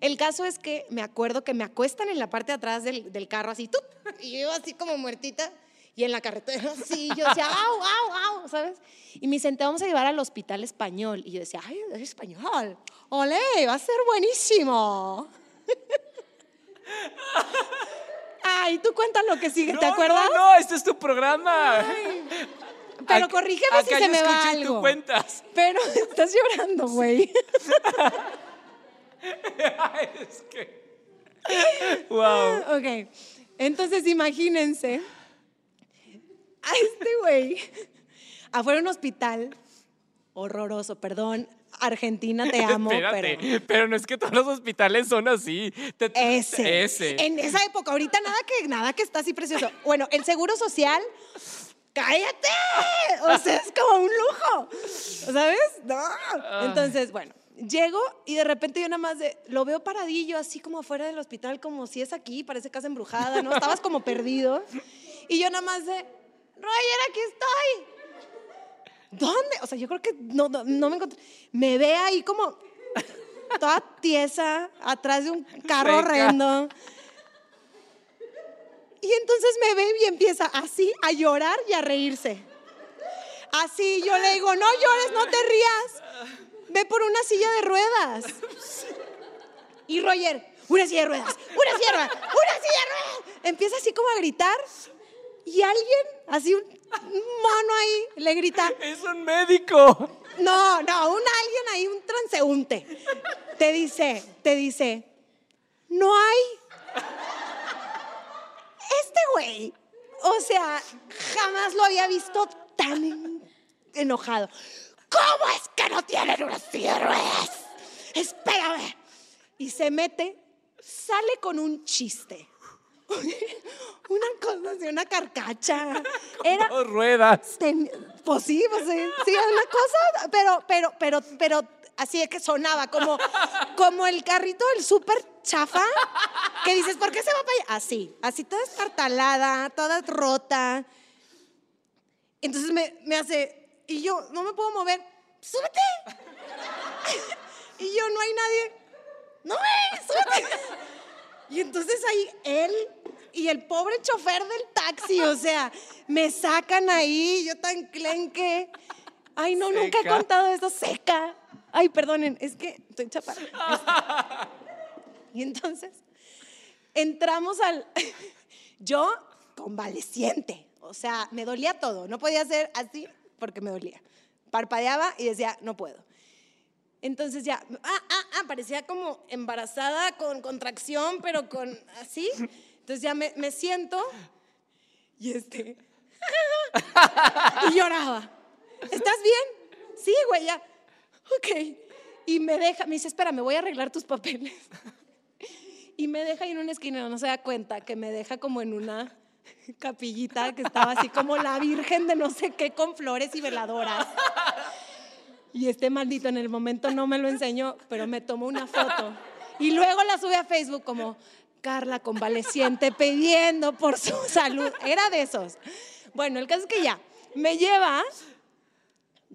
El caso es que me acuerdo que me acuestan en la parte de atrás del, del carro así, ¡tup! y yo así como muertita y en la carretera así, yo decía, au, au, au, ¿sabes? Y me senté, vamos a llevar al hospital español y yo decía, ay, es español, olé, va a ser buenísimo. Ay, tú cuentas lo que sigue, No, ¿te acuerdas? No, no, este es tu programa. Pero corrígeme si se me va y tú algo. cuentas. Pero estás llorando, güey. es que... Wow. Ok, entonces imagínense a este güey afuera de un hospital horroroso, perdón Argentina, te amo, Espérate, pero... pero... no es que todos los hospitales son así. Te- Ese. Ese. En esa época, ahorita nada que, nada que está así precioso. Bueno, el seguro social, cállate. O sea, es como un lujo. ¿Sabes? No. Entonces, bueno, llego y de repente yo nada más de, lo veo paradillo, así como afuera del hospital, como si es aquí, parece casa embrujada, ¿no? Estabas como perdido. Y yo nada más de, Roger, aquí estoy. ¿Dónde? O sea, yo creo que no, no, no me encontré. Me ve ahí como toda tiesa, atrás de un carro horrendo. Y entonces me ve y empieza así a llorar y a reírse. Así yo le digo, no llores, no te rías. Ve por una silla de ruedas. Y Roger, una silla de ruedas, una silla de ruedas, una silla de ruedas. Empieza así como a gritar y alguien, así un, mono ahí, le grita, Es un médico. no, no, un alguien ahí, un transeúnte. Te dice, te dice, no hay. Este güey, o sea, jamás lo había visto tan en- enojado. ¿Cómo es que no tienen de ruedas? Espérame. Y se mete, sale con un chiste. Una cosa así, una carcacha. Era, Dos ruedas. Ten- pues sí, pues sí, sí, una cosa, pero, pero, pero, pero así es que sonaba como, como el carrito del súper chafa, que dices, ¿por qué se va para allá? Así, así toda estartalada, toda rota. Entonces me, me hace, y yo, no me puedo mover, súbete. Y yo, no hay nadie, no me, súbete. Y entonces ahí él y el pobre chofer del taxi, o sea, me sacan ahí, yo tan clenque. Ay, no, nunca he contado eso, seca. Ay, perdonen, es que estoy chaparra. Y entonces entramos al. Yo convaleciente, o sea, me dolía todo, no podía hacer así porque me dolía. Parpadeaba y decía, no puedo. Entonces ya, ah, ah, ah, parecía como embarazada con contracción, pero con así. Entonces ya me, me siento y este. y lloraba. ¿Estás bien? Sí, güey, ya. Ok. Y me deja, me dice, espera, me voy a arreglar tus papeles. Y me deja en una esquina, no se da cuenta que me deja como en una capillita que estaba así como la virgen de no sé qué con flores y veladoras. Y este maldito en el momento no me lo enseñó, pero me tomó una foto. Y luego la sube a Facebook como Carla convaleciente pidiendo por su salud. Era de esos. Bueno, el caso es que ya, me lleva,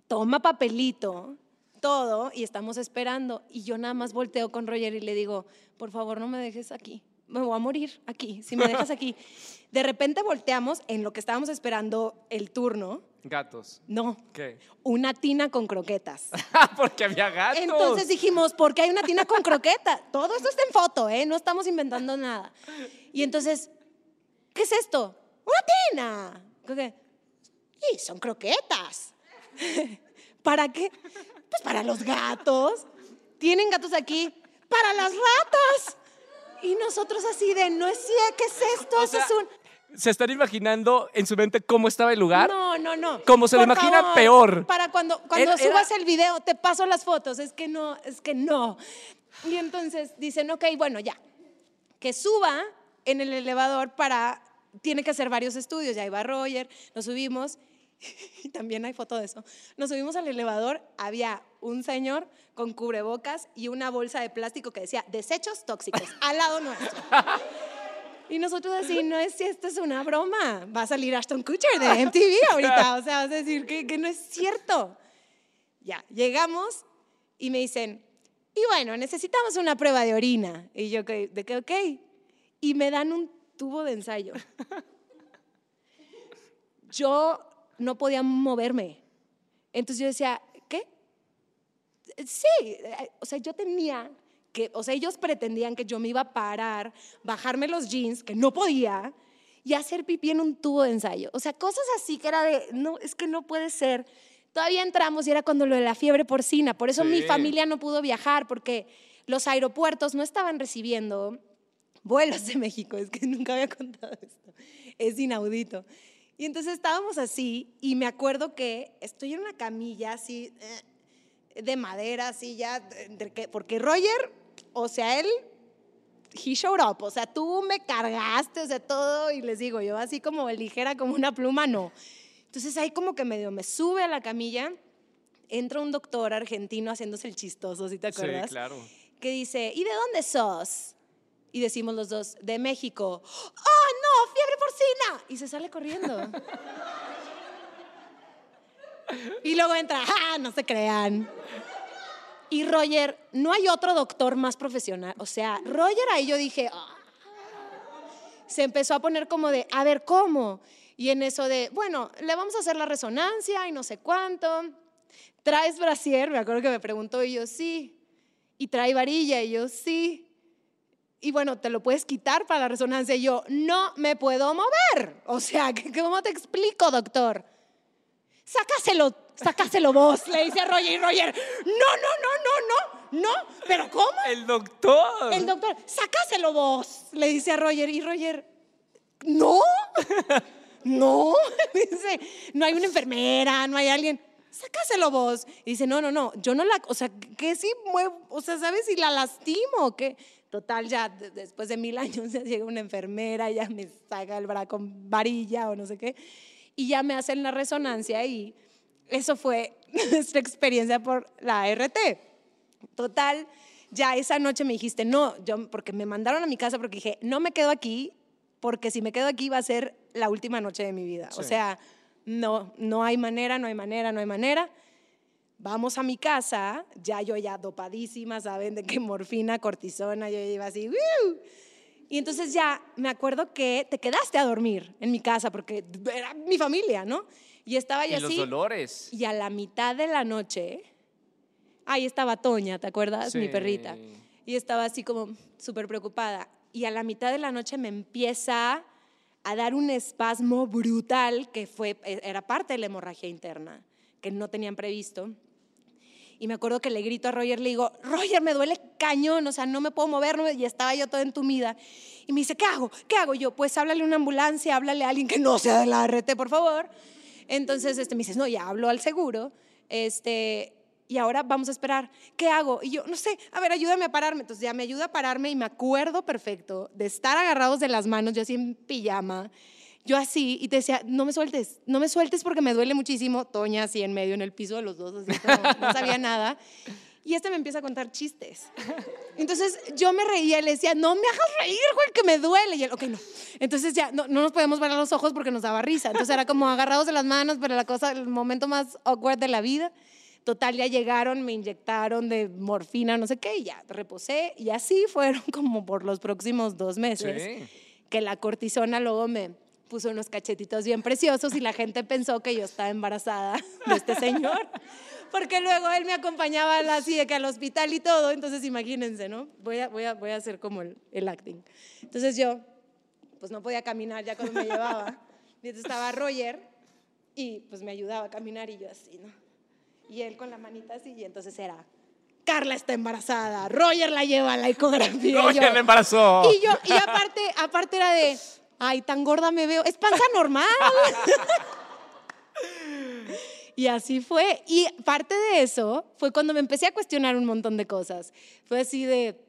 toma papelito, todo, y estamos esperando. Y yo nada más volteo con Roger y le digo, por favor no me dejes aquí. Me voy a morir aquí, si me dejas aquí. De repente volteamos en lo que estábamos esperando el turno. Gatos. No, ¿Qué? una tina con croquetas. Porque había gatos. Entonces dijimos, ¿por qué hay una tina con croquetas? Todo esto está en foto, ¿eh? No estamos inventando nada. Y entonces, ¿qué es esto? ¡Una tina! ¿Qué? Y son croquetas. ¿Para qué? Pues para los gatos. ¿Tienen gatos aquí? ¡Para las ratas! Y nosotros así de, no es cierto, ¿qué es esto? O sea, es un... ¿Se están imaginando en su mente cómo estaba el lugar? No, no, no. Como se lo Por imagina, favor, peor. Para cuando, cuando Era- era- subas el video, te paso las fotos. Es que no, es que no. Y entonces dicen, ok, bueno, ya. Que suba en el elevador para. Tiene que hacer varios estudios. Ya iba Roger, nos subimos. Y también hay foto de eso. Nos subimos al elevador, había un señor con cubrebocas y una bolsa de plástico que decía desechos tóxicos al lado nuestro. Y nosotros así, no es si esto es una broma, va a salir Ashton Kutcher de MTV ahorita, o sea, vas a decir que, que no es cierto. Ya, llegamos y me dicen, y bueno, necesitamos una prueba de orina. Y yo, "Ok, ¿de qué? Ok. Y me dan un tubo de ensayo. Yo no podía moverme. Entonces yo decía, ¿qué? Sí, eh, o sea, yo tenía que, o sea, ellos pretendían que yo me iba a parar, bajarme los jeans, que no podía, y hacer pipí en un tubo de ensayo. O sea, cosas así que era de, no, es que no puede ser. Todavía entramos y era cuando lo de la fiebre porcina, por eso mi familia no pudo viajar, porque los aeropuertos no estaban recibiendo vuelos de México, es que nunca había contado esto, es inaudito. Y entonces estábamos así y me acuerdo que estoy en una camilla así, eh, de madera, así ya, porque Roger, o sea, él, he showed up, o sea, tú me cargaste, o sea, todo, y les digo, yo así como ligera como una pluma, no. Entonces ahí como que medio me sube a la camilla, entra un doctor argentino haciéndose el chistoso, ¿sí te acuerdas? Sí, claro. que dice, ¿y de dónde sos? Y decimos los dos, de México. ¡Oh, no! ¡Fiebre porcina! Y se sale corriendo. y luego entra, ¡ah! No se crean. Y Roger, no hay otro doctor más profesional. O sea, Roger ahí yo dije, "Ah". se empezó a poner como de, a ver, ¿cómo? Y en eso de, bueno, le vamos a hacer la resonancia y no sé cuánto. ¿Traes brasier? Me acuerdo que me preguntó y yo, sí. ¿Y trae varilla? Y yo, sí. Y bueno, ¿te lo puedes quitar para la resonancia? Y yo, no me puedo mover. O sea, ¿qué- ¿cómo te explico, doctor? Sácaselo, sácaselo vos, le dice a Roger. Y Roger, no, no, no, no, no, no. ¿Pero cómo? El doctor. El doctor, sácaselo vos, le dice a Roger. Y Roger, no, no. Dice, no hay una enfermera, no hay alguien. Sácaselo vos. Y dice, no, no, no, yo no la, o sea, que si muevo, o sea, ¿sabes si la lastimo? que Total, ya de- después de mil años ya llega una enfermera, ya me saca el brazo con varilla o no sé qué, y ya me hacen la resonancia y eso fue nuestra experiencia por la RT. Total, ya esa noche me dijiste, no, yo, porque me mandaron a mi casa porque dije, no me quedo aquí, porque si me quedo aquí va a ser la última noche de mi vida. O sea, no, no hay manera, no hay manera, no hay manera. Vamos a mi casa, ya yo ya dopadísima, ¿saben? De que morfina, cortisona, yo iba así, ¡wiu! Y entonces ya me acuerdo que te quedaste a dormir en mi casa porque era mi familia, ¿no? Y estaba y yo los así. dolores. Y a la mitad de la noche, ahí estaba Toña, ¿te acuerdas? Mi Sí. perrita. Y estaba así como súper preocupada. Y a la mitad de la noche me empieza a dar un espasmo brutal que fue, e, era parte de la hemorragia interna, que no tenían previsto. Y me acuerdo que le grito a Roger, le digo, Roger, me duele cañón, o sea, no me puedo mover, no me-". y estaba yo toda entumida. Y me dice, ¿qué hago? ¿Qué hago? Yo, pues háblale a una ambulancia, háblale a alguien que no sea de la RT, por favor. Entonces este, me dices, no, ya hablo al seguro, este, y ahora vamos a esperar. ¿Qué hago? Y yo, no sé, a ver, ayúdame a pararme. Entonces ya me ayuda a pararme y me acuerdo perfecto de estar agarrados de las manos, yo así en pijama, yo así, y te decía, no me sueltes, no me sueltes porque me duele muchísimo. Toña así en medio, en el piso de los dos, así como no sabía nada. Y este me empieza a contar chistes. Entonces yo me reía y le decía, no me hagas reír, güey, que me duele. Y él, ok, no. Entonces ya no, no nos podemos ver a los ojos porque nos daba risa. Entonces era como agarrados de las manos, pero la cosa, el momento más awkward de la vida. Total, ya llegaron, me inyectaron de morfina, no sé qué, y ya reposé. Y así fueron como por los próximos dos meses Sí. que la cortisona luego me puso unos cachetitos bien preciosos y la gente pensó que yo estaba embarazada de este señor. Porque luego él me acompañaba así de que al hospital y todo, entonces imagínense, ¿no? Voy a, voy a, voy a hacer como el, el acting. Entonces yo, pues no podía caminar ya cuando me llevaba. Mientras estaba Roger y pues me ayudaba a caminar y yo así, ¿no? Y él con la manita así y entonces era, Carla está embarazada, Roger la lleva a la ecografía. y Roger yo- le embarazó. y yo, y aparte, aparte era de, ay, tan gorda me veo, es panza normal. y así fue. Y parte de eso fue cuando me empecé a cuestionar un montón de cosas. Fue así de,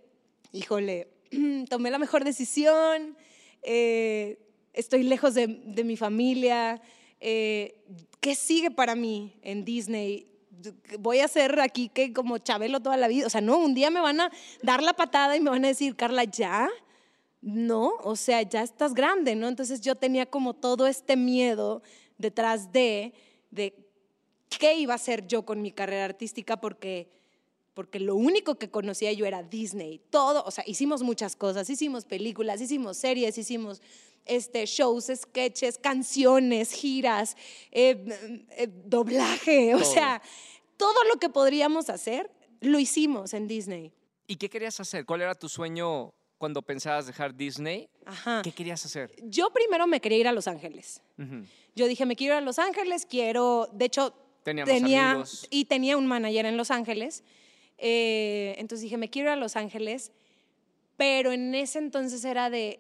híjole, tomé la mejor decisión, eh, estoy lejos de, mi familia, eh, ¿qué sigue para mí en Disney? Voy a ser aquí que como Chabelo toda la vida. O sea, no, un día me van a dar la patada y me van a decir, Carla, ya. No, o sea, ya estás grande, ¿no? Entonces yo tenía como todo este miedo detrás de, de qué iba a hacer yo con mi carrera artística porque, porque lo único que conocía yo era Disney. Todo, o sea, hicimos muchas cosas, hicimos películas, hicimos series, hicimos este, shows, sketches, canciones, giras, eh, eh, doblaje, o sea, todo lo que podríamos hacer lo hicimos en Disney. ¿Y qué querías hacer? ¿Cuál era tu sueño cuando pensabas dejar Disney? Ajá. ¿Qué querías hacer? Yo primero me quería ir a Los Ángeles. Ujú. Yo dije, me quiero ir a Los Ángeles, quiero, de hecho, Teníamos tenía, amigos. y tenía un manager en Los Ángeles. Eh, entonces dije, me quiero ir a Los Ángeles, pero en ese entonces era de,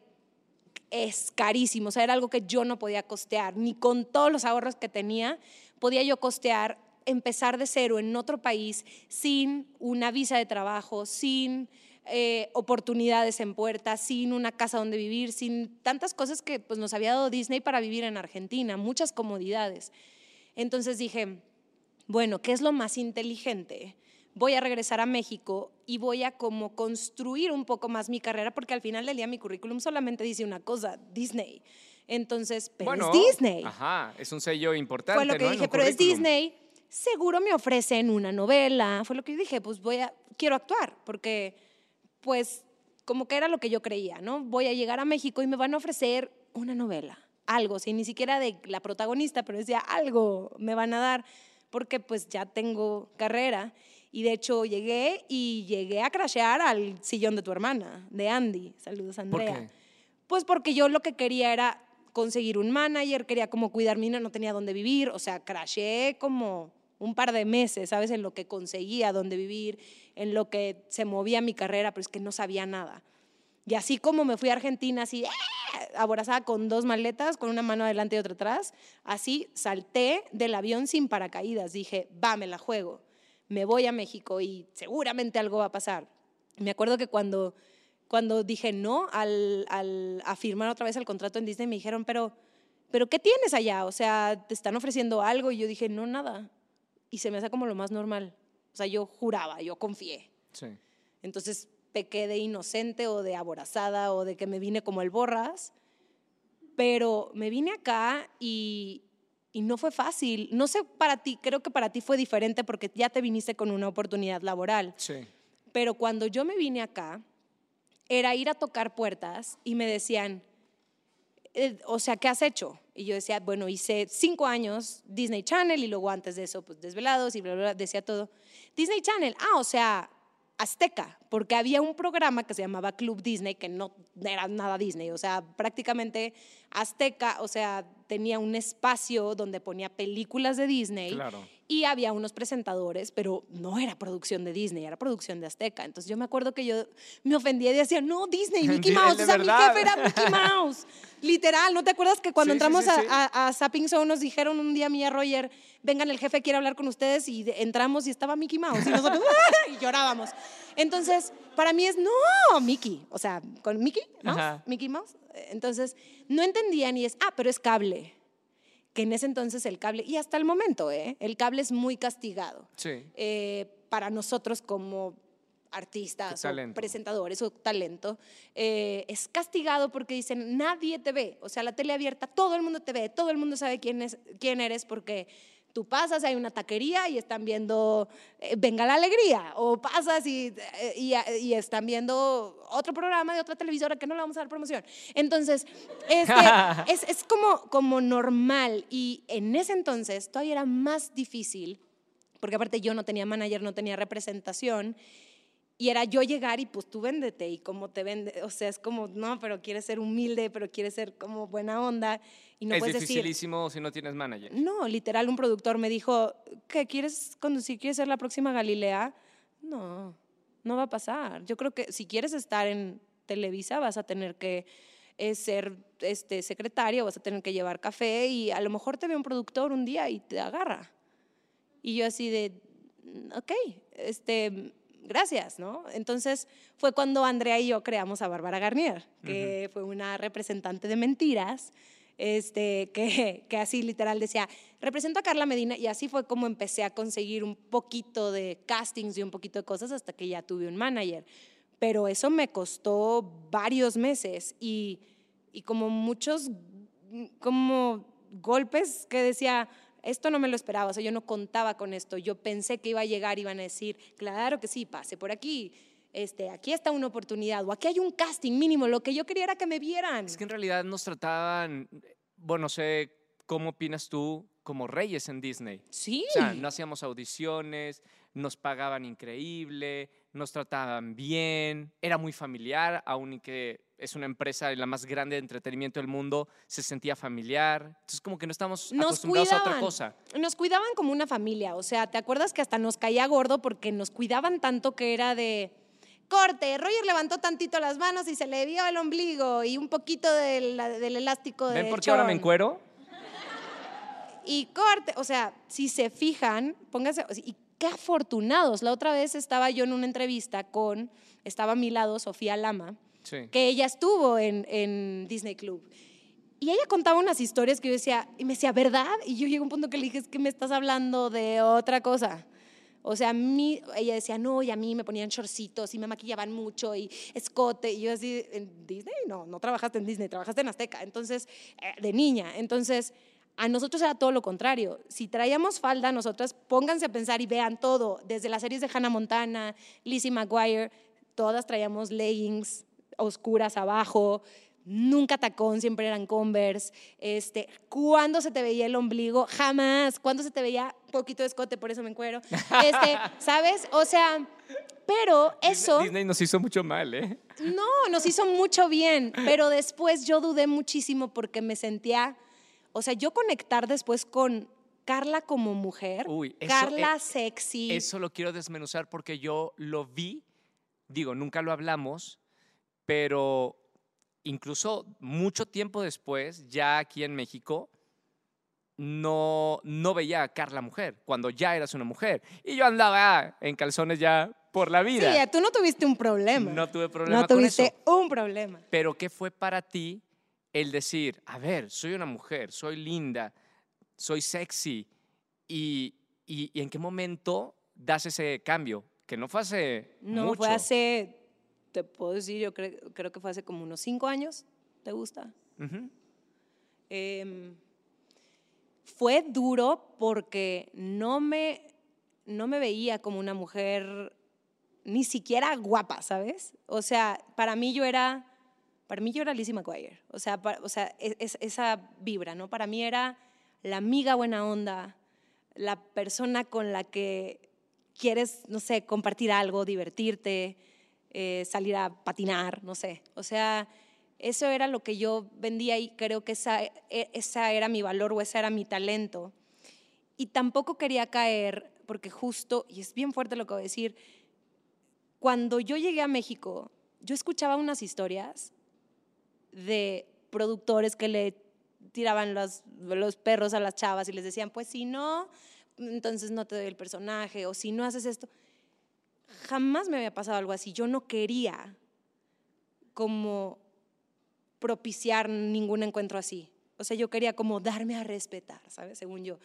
es carísimo, o sea, era algo que yo no podía costear, ni con todos los ahorros que tenía podía yo costear empezar de cero en otro país sin una visa de trabajo, sin eh, oportunidades en puerta, sin una casa donde vivir, sin tantas cosas que pues, nos había dado Disney para vivir en Argentina, muchas comodidades. Entonces dije, bueno, ¿qué es lo más inteligente? Voy a regresar a México y voy a como construir un poco más mi carrera porque al final del día mi currículum solamente dice una cosa, Disney. Entonces, pero Bueno, es Disney. Ajá, es un sello importante. Fue lo que ¿no? dije, pero es currículum. Disney, seguro me ofrecen una novela. Fue lo que yo dije, pues voy a, quiero actuar, porque pues como que era lo que yo creía, ¿no? Voy a llegar a México y me van a ofrecer una novela, algo, sin ni siquiera de la protagonista, pero decía algo me van a dar, porque pues ya tengo carrera. Y de hecho llegué y llegué a crashear al sillón de tu hermana, de Andy. Saludos, ¿Por Andrea. qué? Pues porque yo lo que quería era conseguir un manager, quería como cuidar mi niña, no tenía dónde vivir, o sea, crasheé como un par de meses, ¿sabes? En lo que conseguía dónde vivir, en lo que se movía mi carrera, pero es que no sabía nada. Y así como me fui a Argentina, así, ¡eh! aborazada con dos maletas, con una mano adelante y otra atrás, así salté del avión sin paracaídas. Dije, va, me la juego. Me voy a México y seguramente algo va a pasar. Me acuerdo que cuando, cuando dije no al, al, a firmar otra vez el contrato en Disney, me dijeron, pero, pero ¿qué tienes allá? O sea, ¿te están ofreciendo algo? Y yo dije, no, nada. Y se me hace como lo más normal. O sea, yo juraba, yo confié. Sí. Entonces pequé de inocente o de aborazada o de que me vine como el borras, pero me vine acá y, y no fue fácil. No sé para ti, creo que para ti fue diferente porque ya te viniste con una oportunidad laboral, Sí. pero cuando yo me vine acá, era ir a tocar puertas y me decían, eh, o sea, ¿qué has hecho? Y yo decía, bueno, hice cinco años Disney Channel y luego antes de eso, pues Desvelados y bla, bla, bla, decía todo. Disney Channel, ah, o sea, Azteca, porque había un programa que se llamaba Club Disney, que no era nada Disney, o sea, prácticamente Azteca, o sea, tenía un espacio donde ponía películas de Disney Claro. y había unos presentadores, pero no era producción de Disney, era producción de Azteca. Entonces yo me acuerdo que yo me ofendía y decía, no, Disney, Mickey Mouse, o sea, mi jefe era Mickey Mouse. Literal, ¿no te acuerdas que cuando Sí, entramos sí, a, sí. a, a Zapping Zone nos dijeron un día a mí y a Roger, vengan, el jefe quiere hablar con ustedes y entramos y estaba Mickey Mouse y nosotros y llorábamos. Entonces, para mí es, no, Mickey, o sea, con Mickey Mouse, Ajá. Mickey Mouse. Entonces, no entendían y es, ah, pero es cable. Que en ese entonces el cable, y hasta el momento, ¿eh? el cable es muy castigado Sí. eh, para nosotros como artistas o presentadores o talento, eh, es castigado porque dicen, nadie te ve, o sea, la tele abierta, todo el mundo te ve, todo el mundo sabe quién, es, quién eres porque tú pasas, hay una taquería y están viendo eh, Venga la Alegría, o pasas y, eh, y, y están viendo otro programa de otra televisora que no le vamos a dar promoción. Entonces, este, es, es como, como normal y en ese entonces todavía era más difícil porque aparte yo no tenía manager, no tenía representación, y era yo llegar y pues tú véndete, y como te vende, o sea, es como, no, pero quieres ser humilde, pero quieres ser como buena onda, y no es puedes decir, dificilísimo si no tienes manager. no, literal, un productor me dijo, ¿qué quieres conducir? ¿Quieres ser la próxima Galilea? No, no va a pasar. Yo creo que si quieres estar en Televisa vas a tener que eh, ser este, secretaria, vas a tener que llevar café y a lo mejor te ve un productor un día y te agarra. Y yo así de, "Mm, ok, este, gracias, ¿no? Entonces fue cuando Andrea y yo creamos a Bárbara Garnier, que fue una representante de mentiras, este, que, que así literal decía, represento a Carla Medina, y así fue como empecé a conseguir un poquito de castings y un poquito de cosas hasta que ya tuve un manager. Pero eso me costó varios meses y, y como muchos como golpes que decía, esto no me lo esperaba, o sea, yo no contaba con esto, yo pensé que iba a llegar, iban a decir, claro que sí, pase por aquí, este, aquí está una oportunidad, o aquí hay un casting mínimo, lo que yo quería era que me vieran. Es que en realidad nos trataban, bueno, no sé cómo opinas tú, como reyes en Disney. Sí. O sea, no hacíamos audiciones, nos pagaban increíble, nos trataban bien, era muy familiar, aun que es una empresa la más grande de entretenimiento del mundo, se sentía familiar. Entonces, como que no estamos nos acostumbrados a otra cosa. nos cuidaban como una familia, o sea, ¿te acuerdas que hasta nos caía gordo porque nos cuidaban tanto que era de corte, Roger levantó tantito las manos y se le vio el ombligo y un poquito del, del elástico de ¿Ven por qué ahora me chon". encuero? Y corte, o sea, si se fijan, pónganse, y qué afortunados. La otra vez estaba yo en una entrevista con, estaba a mi lado Sofía Lama, Sí. que ella estuvo en, en Disney Club. Y ella contaba unas historias que yo decía, y me decía, ¿verdad? Y yo llegué a un punto que le dije, es que me estás hablando de otra cosa. O sea, a mí, ella decía, no, y a mí me ponían shortcitos y me maquillaban mucho y escote. Y yo así, ¿en Disney? No, no trabajaste en Disney, trabajaste en Azteca. Entonces, eh, de niña. Entonces, a nosotros era todo lo contrario. Si traíamos falda, nosotras pónganse a pensar y vean todo, desde las series de Hannah Montana, Lizzie McGuire, todas traíamos leggings oscuras abajo, nunca tacón, siempre eran Converse. Este, ¿Cuándo se te veía el ombligo? Jamás. ¿Cuándo se te veía poquito de escote? Por eso me encuero. Este, ¿Sabes? O sea, pero eso... Disney nos hizo mucho mal, ¿eh? No, nos hizo mucho bien, pero después yo dudé muchísimo porque me sentía, o sea, yo conectar después con Carla como mujer, Uy, eso, Carla eh, sexy. Eso lo quiero desmenuzar porque yo lo vi, digo, nunca lo hablamos, pero incluso mucho tiempo después, ya aquí en México, no, no veía a Carla mujer, cuando ya eras una mujer. Y yo andaba en calzones ya por la sí, vida. tú no tuviste un problema. No tuve problema No con tuviste eso. un problema. Pero ¿qué fue para ti el decir, a ver, soy una mujer, soy linda, soy sexy? ¿Y, y, y en qué momento das ese cambio? Que no fue hace No, mucho. fue hace, te puedo decir, yo creo, creo que fue hace como unos cinco años. ¿Te gusta? Em, fue duro porque no me, no me veía como una mujer ni siquiera guapa, ¿sabes? O sea, para mí yo era, para mí yo era Lizzie McGuire. O sea, pa- o sea es- es- esa vibra, ¿no? Para mí era la amiga buena onda, la persona con la que quieres, no sé, compartir algo, divertirte, eh, salir a patinar, no sé. O sea, eso era lo que yo vendía y creo que esa, e- esa era mi valor o ese era mi talento. Y tampoco quería caer, porque justo, y es bien fuerte lo que voy a decir, cuando yo llegué a México, yo escuchaba unas historias de productores que le tiraban los, los perros a las chavas y les decían, pues si no, entonces no te doy el personaje, o si no haces esto. Jamás me había pasado algo así. Yo no quería como propiciar ningún encuentro así. O sea, yo quería como darme a respetar, ¿sabes? Según yo.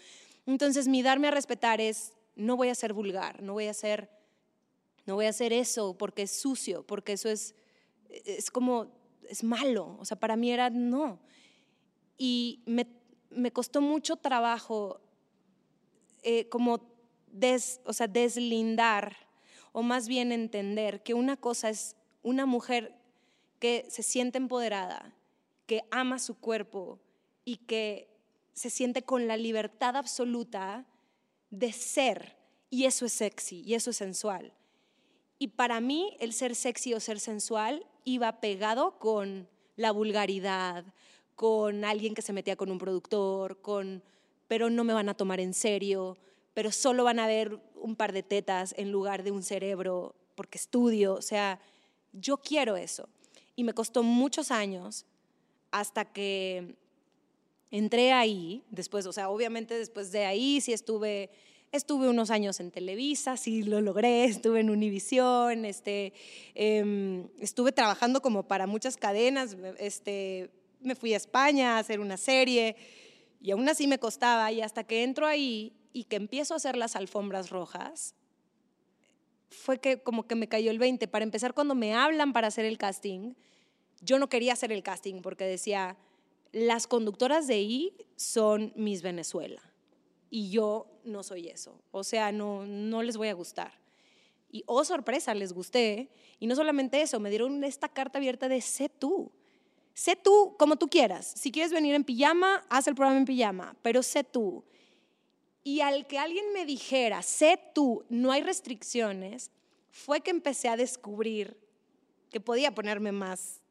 Entonces, mi darme a respetar es, no voy a ser vulgar, no voy a ser, no voy a hacer eso porque es sucio, porque eso es, es como, es malo. O sea, para mí era no. Y me, costó mucho trabajo eh, como des, o sea, deslindar o más bien entender que una cosa es una mujer que se siente empoderada, que ama su cuerpo y que se siente con la libertad absoluta de ser. Y eso es sexy y eso es sensual. Y para mí el ser sexy o ser sensual iba pegado con la vulgaridad, con alguien que se metía con un productor, con, pero no me van a tomar en serio, pero solo van a ver un par de tetas en lugar de un cerebro porque estudio. O sea, yo quiero eso. Y me costó muchos años hasta que entré ahí, después, o sea, obviamente después de ahí sí estuve, estuve unos años en Televisa, sí lo logré, estuve en Univisión, este, eh, estuve trabajando como para muchas cadenas, este, me fui a España a hacer una serie y aún así me costaba y hasta que entro ahí y que empiezo a hacer las alfombras rojas, fue que como que me cayó el 20. Para empezar, cuando me hablan para hacer el casting, yo no quería hacer el casting porque decía, las conductoras de ahí son Miss Venezuela y yo no soy eso. O sea, no, no les voy a gustar. Y, oh sorpresa, les gusté. Y no solamente eso, me dieron esta carta abierta de sé tú. Sé tú como tú quieras. Si quieres venir en pijama, haz el programa en pijama, pero sé tú. Y al que alguien me dijera, sé tú, no hay restricciones, fue que empecé a descubrir que podía ponerme más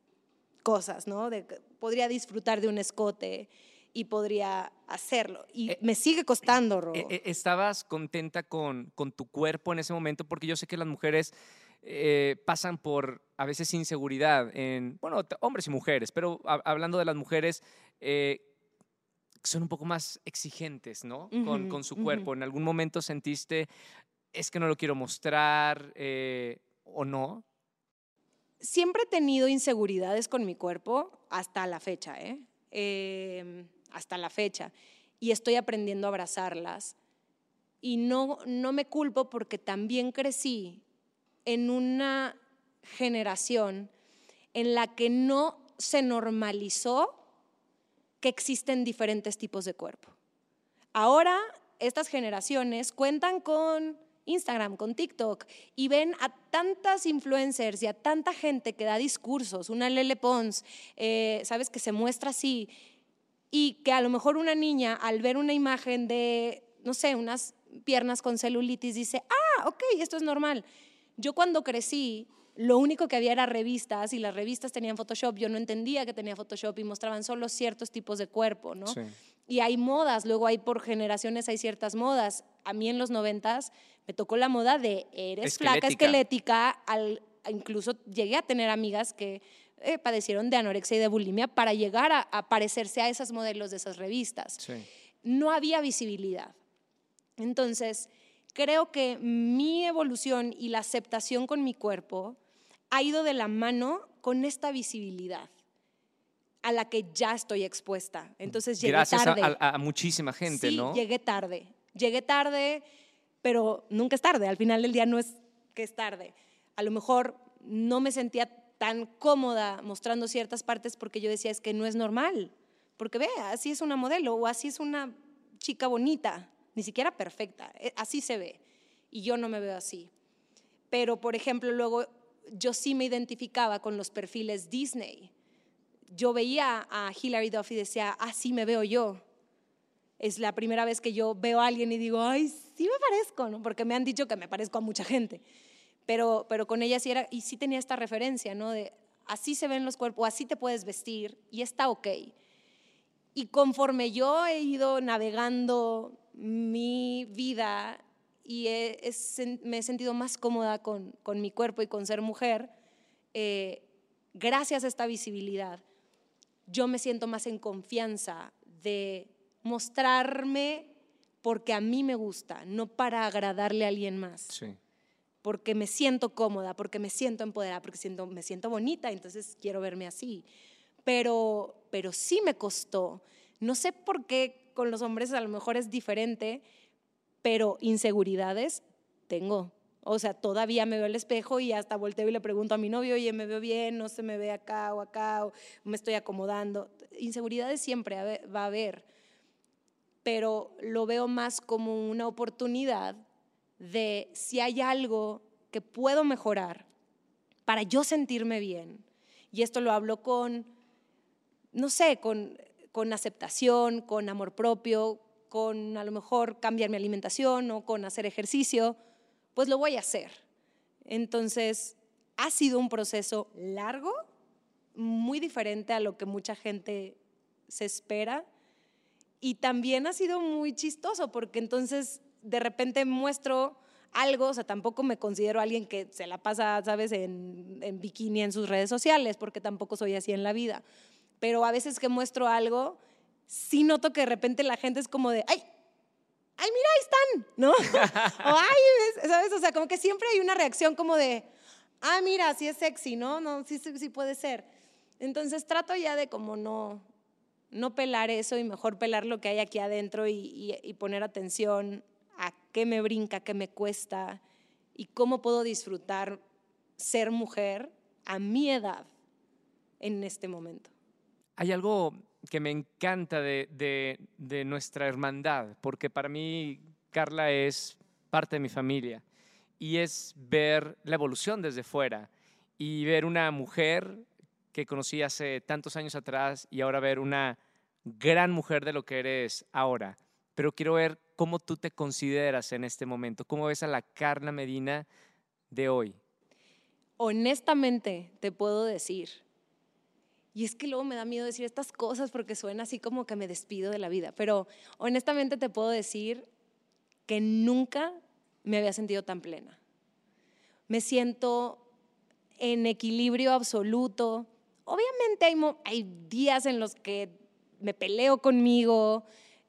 cosas, ¿no? De podría disfrutar de un escote y podría hacerlo. Y Eh, me sigue costando, Ro. Eh, eh, ¿Estabas contenta con, con tu cuerpo en ese momento? Porque yo sé que las mujeres eh, pasan por a veces inseguridad en, bueno, hombres y mujeres, pero ha- hablando de las mujeres, son un poco más exigentes, ¿no? Ujú, con, con su cuerpo. ¿En algún momento sentiste, es que no lo quiero mostrar eh, o no? Siempre he tenido inseguridades con mi cuerpo hasta la fecha, ¿eh? Eh, hasta la fecha. Y estoy aprendiendo a abrazarlas. Y no, no me culpo porque también crecí en una generación en la que no se normalizó que existen diferentes tipos de cuerpo. Ahora estas generaciones cuentan con Instagram, con TikTok y ven a tantas influencers y a tanta gente que da discursos, una Lele Pons, eh, sabes, que se muestra así y que a lo mejor una niña al ver una imagen de, no sé, unas piernas con celulitis dice, ah, ok, esto es normal. Yo cuando crecí, lo único que había era revistas y las revistas tenían Photoshop. Yo no entendía que tenía Photoshop y mostraban solo ciertos tipos de cuerpo, ¿no? Sí. Y hay modas, luego hay por generaciones, hay ciertas modas. A mí en los noventas me tocó la moda de eres flaca, Esquelética. esquelética, al, incluso llegué a tener amigas que eh, padecieron de anorexia y de bulimia para llegar a, a parecerse a esos modelos de esas revistas Sí. no había visibilidad. Entonces, creo que mi evolución y la aceptación con mi cuerpo ha ido de la mano con esta visibilidad a la que ya estoy expuesta. Entonces llegué Gracias tarde. a- a muchísima gente, sí, ¿no? llegué tarde. Llegué tarde, pero nunca es tarde. Al final del día no es que es tarde. A lo mejor no me sentía tan cómoda mostrando ciertas partes porque yo decía es que no es normal. Porque ve, así es una modelo o así es una chica bonita, ni siquiera perfecta. eh, Así se ve. Y yo no me veo así. Pero, por ejemplo, luego yo sí me identificaba con los perfiles Disney. Yo veía a Hilary Duff y decía, así me veo yo. Es la primera vez que yo veo a alguien y digo, ay, sí me parezco, ¿no? Porque me han dicho que me parezco a mucha gente. Pero, pero con ella sí era, y sí tenía esta referencia, ¿no? De así se ven los cuerpos, así te puedes vestir y está ok. Y conforme yo he ido navegando mi vida y he- me he sentido más cómoda con, con mi cuerpo y con ser mujer, eh, gracias a esta visibilidad, yo me siento más en confianza de mostrarme porque a mí me gusta, no para agradarle a alguien más Sí. porque me siento cómoda, porque me siento empoderada, porque siento, me siento bonita, entonces quiero verme así. Pero, pero sí me costó. No sé por qué con los hombres a lo mejor es diferente, pero inseguridades tengo. O sea, todavía me veo al espejo y hasta volteo y le pregunto a mi novio, oye, ¿me veo bien? ¿No se me ve acá o acá? O me estoy acomodando. Inseguridades siempre va a haber, pero lo veo más como una oportunidad de si hay algo que puedo mejorar para yo sentirme bien. Y esto lo hablo con, no sé, con, con aceptación, con amor propio, con a lo mejor cambiar mi alimentación o con hacer ejercicio, pues lo voy a hacer. Entonces, ha sido un proceso largo, muy diferente a lo que mucha gente se espera. Y también ha sido muy chistoso porque entonces de repente muestro algo, o sea, tampoco me considero alguien que se la pasa, ¿sabes?, en, en bikini en sus redes sociales, porque tampoco soy así en la vida. Pero a veces que muestro algo, sí noto que de repente la gente es como de, ¡ay! ¡Ay, mira, ahí están! ¿No? o ¡ay! ¿Sabes? O sea, como que siempre hay una reacción como de, ¡ah, mira, sí es sexy! ¿No? No, sí, sí, sí puede ser. Entonces trato ya de como no, no pelar eso y mejor pelar lo que hay aquí adentro y, y- y poner atención a qué me brinca, qué me cuesta y cómo puedo disfrutar ser mujer a mi edad en este momento. Hay algo que me encanta de, de- nuestra hermandad, porque para mí Carla es parte de mi familia y es ver la evolución desde fuera y ver una mujer que conocí hace tantos años atrás y ahora ver una gran mujer de lo que eres ahora. Pero quiero ver cómo tú te consideras en este momento, cómo ves a la Carla Medina de hoy. honestamente te puedo decir, y es que luego me da miedo decir estas cosas porque suena así como que me despido de la vida, pero honestamente te puedo decir que nunca me había sentido tan plena. Me siento en equilibrio absoluto. Obviamente hay, días en los que me peleo conmigo,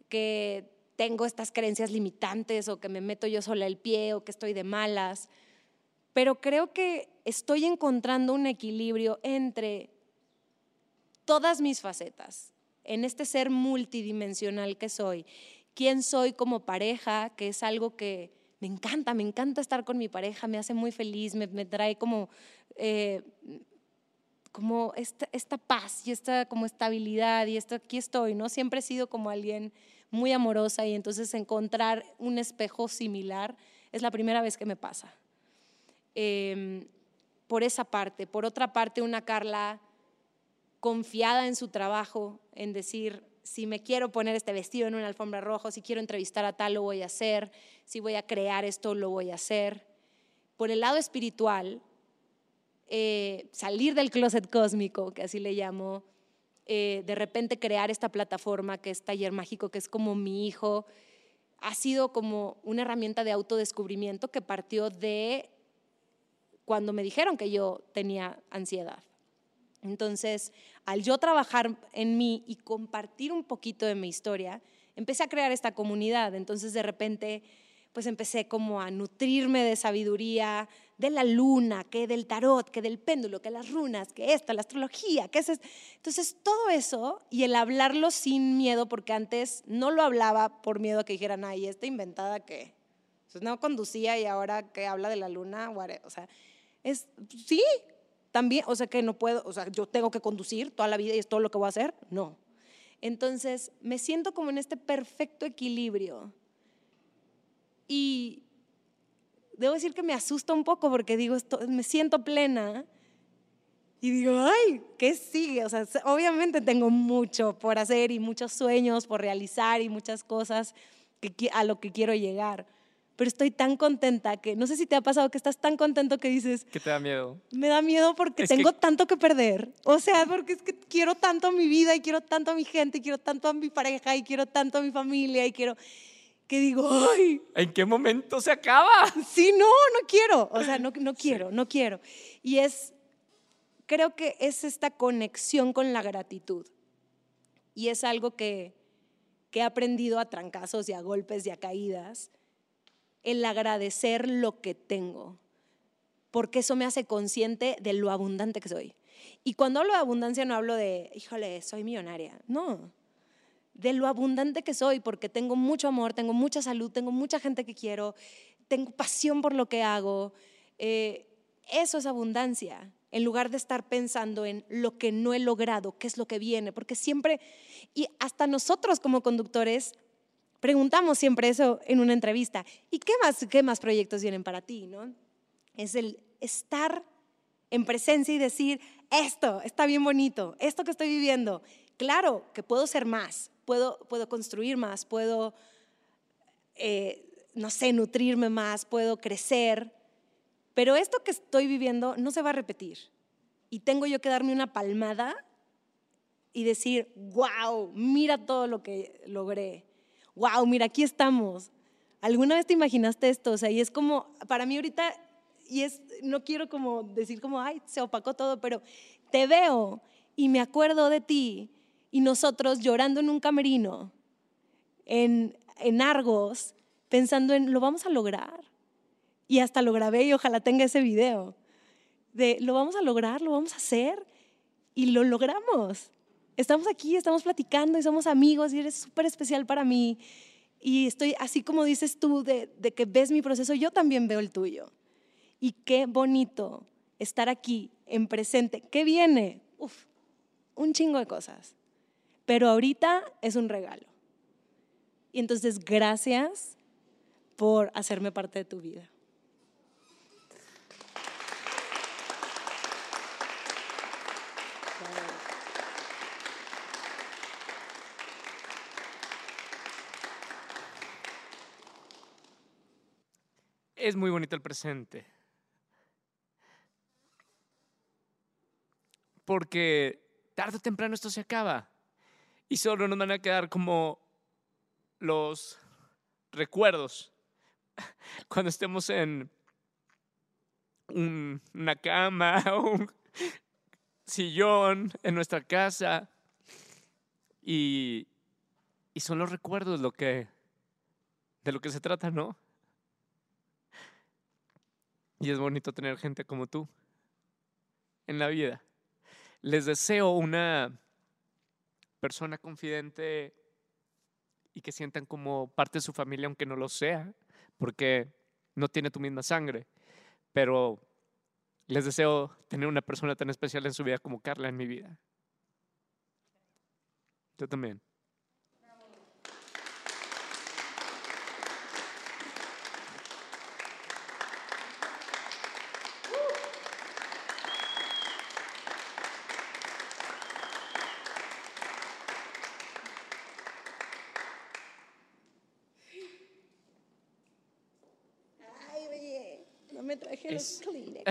que tengo estas creencias limitantes o que me meto yo sola el pie o que estoy de malas. Pero creo que estoy encontrando un equilibrio entre todas mis facetas, en este ser multidimensional que soy. Quién soy como pareja, que es algo que me encanta, me encanta estar con mi pareja, me hace muy feliz, me, trae como, eh, como esta, esta, paz y esta como estabilidad y esto, aquí estoy, ¿no? Siempre he sido como alguien muy amorosa y entonces encontrar un espejo similar es la primera vez que me pasa. Em, por esa parte. Por otra parte, una Carla confiada en su trabajo, en decir, si me quiero poner este vestido en una alfombra roja, si quiero entrevistar a tal, lo voy a hacer, si voy a crear esto, lo voy a hacer. Por el lado espiritual, eh, salir del closet cósmico, que así le llamo, eh, de repente crear esta plataforma que es Taller Mágico, que es como mi hijo, ha sido como una herramienta de autodescubrimiento que partió de cuando me dijeron que yo tenía ansiedad. Entonces, al yo trabajar en mí y compartir un poquito de mi historia, empecé a crear esta comunidad. Entonces, de repente, pues empecé como a nutrirme de sabiduría de la luna, que del tarot, que del péndulo, que las runas, que esto, la astrología, que es Entonces, todo eso y el hablarlo sin miedo, porque antes no lo hablaba por miedo a que dijeran, ay, esta inventada que pues no conducía y ahora que habla de la luna, o sea, es, sí, también, o sea que no puedo, o sea, yo tengo que conducir toda la vida y es todo lo que voy a hacer, no. Entonces, me siento como en este perfecto equilibrio. Y debo decir que me asusta un poco porque digo, esto, me siento plena y digo, ay, ¿qué sigue? O sea, obviamente tengo mucho por hacer y muchos sueños por realizar y muchas cosas a lo que quiero llegar pero estoy tan contenta que no sé si te ha pasado que estás tan contento que dices... ¿Qué te da miedo? Me da miedo porque tengo tanto que perder. O sea, porque es que quiero tanto a mi vida y quiero tanto a mi gente y quiero tanto a mi pareja y quiero tanto a mi familia y quiero que digo, ay. ¿En qué momento se acaba? Sí, no, no quiero. O sea, no, no quiero, no quiero. Y es, creo que es esta conexión con la gratitud. Y es algo que, que he aprendido a trancazos y a golpes y a caídas el agradecer lo que tengo, porque eso me hace consciente de lo abundante que soy. Y cuando hablo de abundancia no hablo de, híjole, soy millonaria, no, de lo abundante que soy, porque tengo mucho amor, tengo mucha salud, tengo mucha gente que quiero, tengo pasión por lo que hago. Eh, eso es abundancia, en lugar de estar pensando en lo que no he logrado, qué es lo que viene, porque siempre, y hasta nosotros como conductores, preguntamos siempre eso en una entrevista. ¿Y qué más, qué más proyectos vienen para ti? ¿no? Es el estar en presencia y decir, esto está bien bonito, esto que estoy viviendo, claro que puedo ser más, puedo, puedo construir más, puedo, eh, no sé, nutrirme más, puedo crecer, pero esto que estoy viviendo no se va a repetir. Y tengo yo que darme una palmada y decir, wow, mira todo lo que logré wow, mira, aquí estamos. ¿Alguna vez te imaginaste esto? O sea, y es como, para mí ahorita, y es, no quiero como decir como, ay, se opacó todo, pero te veo y me acuerdo de ti y nosotros llorando en un camerino, en, en Argos, pensando en, lo vamos a lograr. Y hasta lo grabé y ojalá tenga ese video. De, lo vamos a lograr, lo vamos a hacer. Y lo logramos estamos aquí, estamos platicando y somos amigos y eres súper especial para mí. Y estoy, así como dices tú, de, que ves mi proceso, yo también veo el tuyo. Y qué bonito estar aquí en presente. ¿Qué viene? Uf, un chingo de cosas. Pero ahorita es un regalo. Y entonces, gracias por hacerme parte de tu vida. Es muy bonito el presente. Porque tarde o temprano esto se acaba. Y solo nos van a quedar como los recuerdos. Cuando estemos en una cama o un sillón en nuestra casa, Y, y son los recuerdos lo que, de lo que se trata, ¿no? Y es bonito tener gente como tú en la vida. Les deseo una persona confidente y que sientan como parte de su familia, aunque no lo sea, porque no tiene tu misma sangre. Pero les deseo tener una persona tan especial en su vida como Carla en mi vida. Yo también. Ay, oye, no me traje Es- los Kleenex.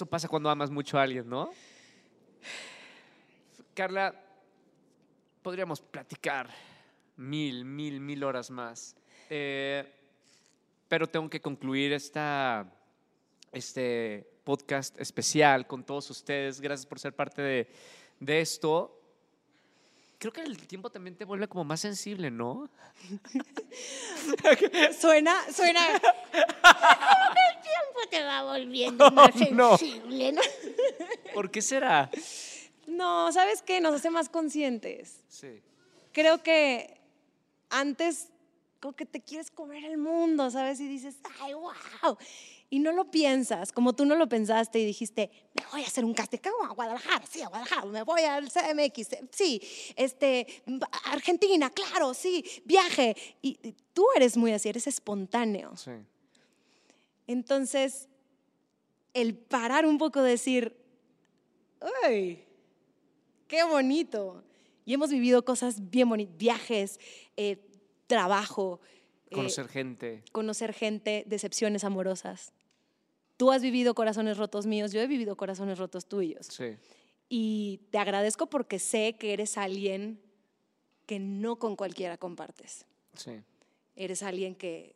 Eso pasa cuando amas mucho a alguien, ¿no? Carla, podríamos platicar mil, mil, mil horas más. Eh, pero tengo que concluir esta, este podcast especial con todos ustedes. Gracias por ser parte de, de esto. Creo que el tiempo también te vuelve como más sensible, ¿no? Suena, suena. El tiempo te va volviendo más Oh, sensible, ¿no? ¿Por qué será? No, ¿sabes qué? Nos hace más conscientes. Sí. Creo que antes como que te quieres comer el mundo, ¿sabes? Y dices, ay, wow. Y no lo piensas, como tú no lo pensaste y dijiste, me voy a hacer un casting ¿cómo? a Guadalajara, sí, a Guadalajara, me voy al CMX, sí, este, Argentina, claro, sí, viaje. Y, y tú eres muy así, eres espontáneo. Sí. Entonces, el parar un poco, decir, ¡ay! ¡Qué bonito! Y hemos vivido cosas bien bonitas, viajes, eh, trabajo, eh, Conocer gente. conocer gente, decepciones amorosas. Tú has vivido corazones rotos míos, yo he vivido corazones rotos tuyos. Sí. Y te agradezco porque sé que eres alguien que no con cualquiera compartes Sí. eres alguien que,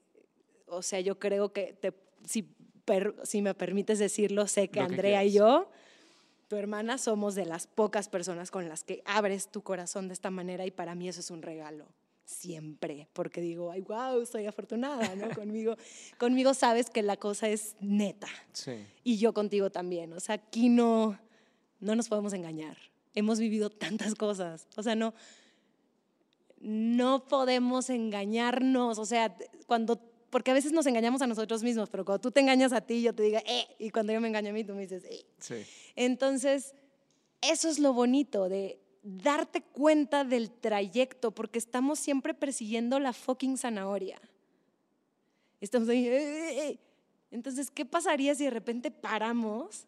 o sea, yo creo que, te, si, per- si me permites decirlo, sé que Lo que Andrea y yo, tu hermana, somos de las pocas personas con las que abres tu corazón de esta manera y para mí eso es un regalo. Siempre, porque digo, ay, wow, soy afortunada, ¿no? Conmigo, conmigo sabes que la cosa es neta Sí. y yo contigo también. O sea, aquí no, no nos podemos engañar. Hemos vivido tantas cosas. O sea, no, no podemos engañarnos. O sea, cuando, porque a veces nos engañamos a nosotros mismos, pero cuando tú te engañas a ti, yo te digo, eh, y cuando yo me engaño a mí, tú me dices, eh. Sí. Entonces, eso es lo bonito de darte cuenta del trayecto, porque estamos siempre persiguiendo la fucking zanahoria. Estamos ahí, eh, eh, eh. Entonces, ¿qué pasaría si de repente paramos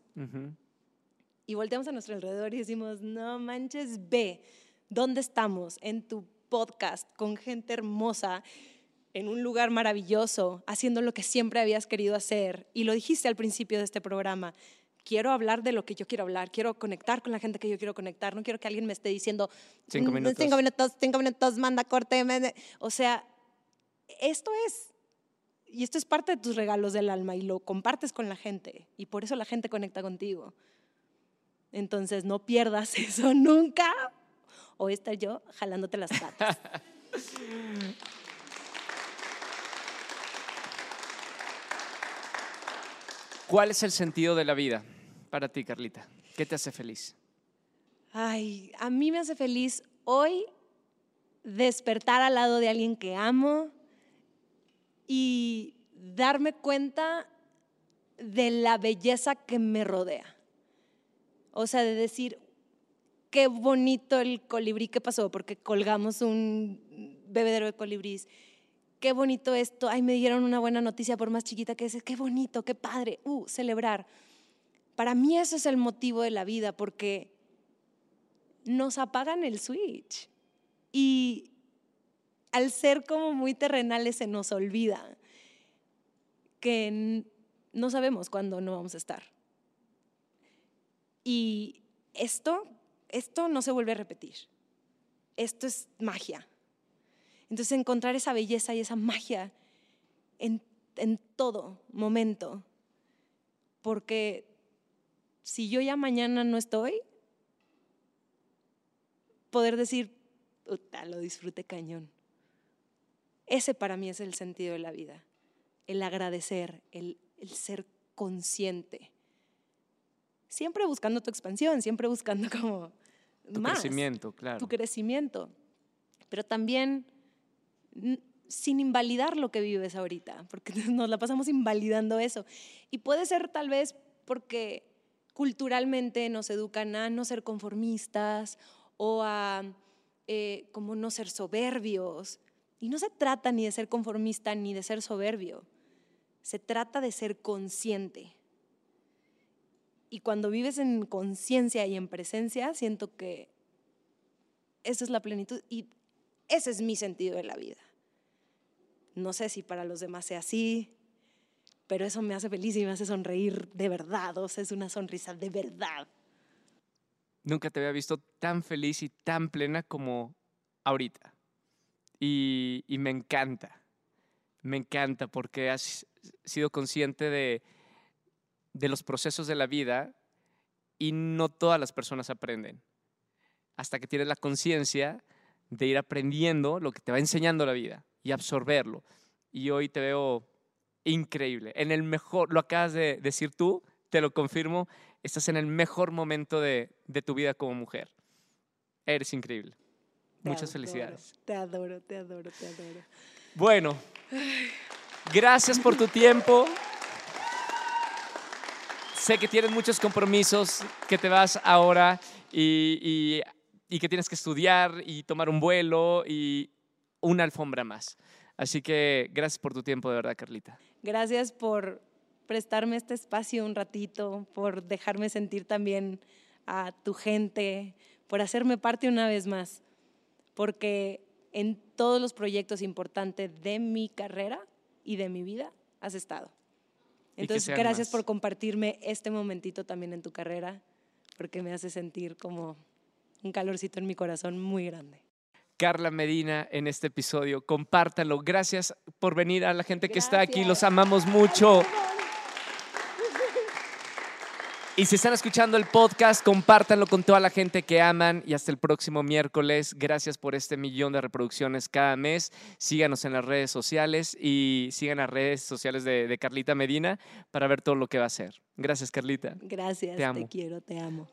y volteamos a nuestro alrededor y decimos, no manches, ve, ¿dónde estamos? En tu podcast, con gente hermosa, en un lugar maravilloso, haciendo lo que siempre habías querido hacer. Y lo dijiste al principio de este programa. Quiero hablar de lo que yo quiero hablar, quiero conectar con la gente que yo quiero conectar, no quiero que alguien me esté diciendo Cinco "Mm, minutos". cinco minutos, cinco minutos, manda corte. O sea, esto es, y esto es parte de tus regalos del alma y lo compartes con la gente y por eso la gente conecta contigo. Entonces no pierdas eso nunca. O estar yo jalándote las patas. ¿Cuál es el sentido de la vida para ti, Carlita? ¿Qué te hace feliz? Ay, a mí me hace feliz hoy despertar al lado de alguien que amo y darme cuenta de la belleza que me rodea. O sea, de decir, qué bonito el colibrí que pasó, porque colgamos un bebedero de colibrís. Qué bonito esto. Ay, me dieron una buena noticia por más chiquita que es. Qué bonito, qué padre. Uh, celebrar. Para mí eso es el motivo de la vida, porque nos apagan el switch. Y al ser como muy terrenales se nos olvida que no sabemos cuándo no vamos a estar. Y esto, esto no se vuelve a repetir. Esto es magia. Entonces encontrar esa belleza y esa magia en, en todo momento. Porque si yo ya mañana no estoy, poder decir, lo disfruté cañón. Ese para mí es el sentido de la vida, el agradecer, el, el ser consciente. Siempre buscando tu expansión, siempre buscando como Tu más, crecimiento, claro. tu crecimiento, pero también sin invalidar lo que vives ahorita, porque nos la pasamos invalidando eso. Y puede ser tal vez porque culturalmente nos educan a no ser conformistas o a eh, como no ser soberbios. Y no se trata ni de ser conformista ni de ser soberbio, se trata de ser consciente. Y cuando vives en conciencia y en presencia, siento que esa es la plenitud y ese es mi sentido de la vida. No sé si para los demás sea así, pero eso me hace feliz y me hace sonreír de verdad, o sea, es una sonrisa de verdad. Nunca te había visto tan feliz y tan plena como ahorita. Y, me encanta, me encanta porque has sido consciente de, de los procesos de la vida y no todas las personas aprenden. Hasta que tienes la conciencia de ir aprendiendo lo que te va enseñando la vida y absorberlo. Y hoy te veo increíble. En el mejor, lo acabas de decir tú, te lo confirmo, estás en el mejor momento de, de tu vida como mujer. Eres increíble. Te Muchas adoro, felicidades. Te adoro, te adoro, te adoro. Bueno, gracias por tu tiempo. Sé que tienes muchos compromisos, que te vas ahora y, y- y que tienes que estudiar y tomar un vuelo y una alfombra más. Así que gracias por tu tiempo, de verdad, Carlita. Gracias por prestarme este espacio un ratito, por dejarme sentir también a tu gente, por hacerme parte una vez más, porque en todos los proyectos importantes de mi carrera y de mi vida has estado. Entonces, gracias más. por compartirme este momentito también en tu carrera, porque me hace sentir como un calorcito en mi corazón muy grande. Carla Medina en este episodio. Compártanlo. Gracias por venir a la gente que está aquí. Los amamos mucho. Y si están escuchando el podcast, compártanlo con toda la gente que aman. Y hasta el próximo miércoles. Gracias por este millón de reproducciones cada mes. Síganos en las redes sociales y sigan las redes sociales de, de Carlita Medina para ver todo lo que va a hacer. Gracias, Carlita. Gracias, Te amo. te quiero, te amo.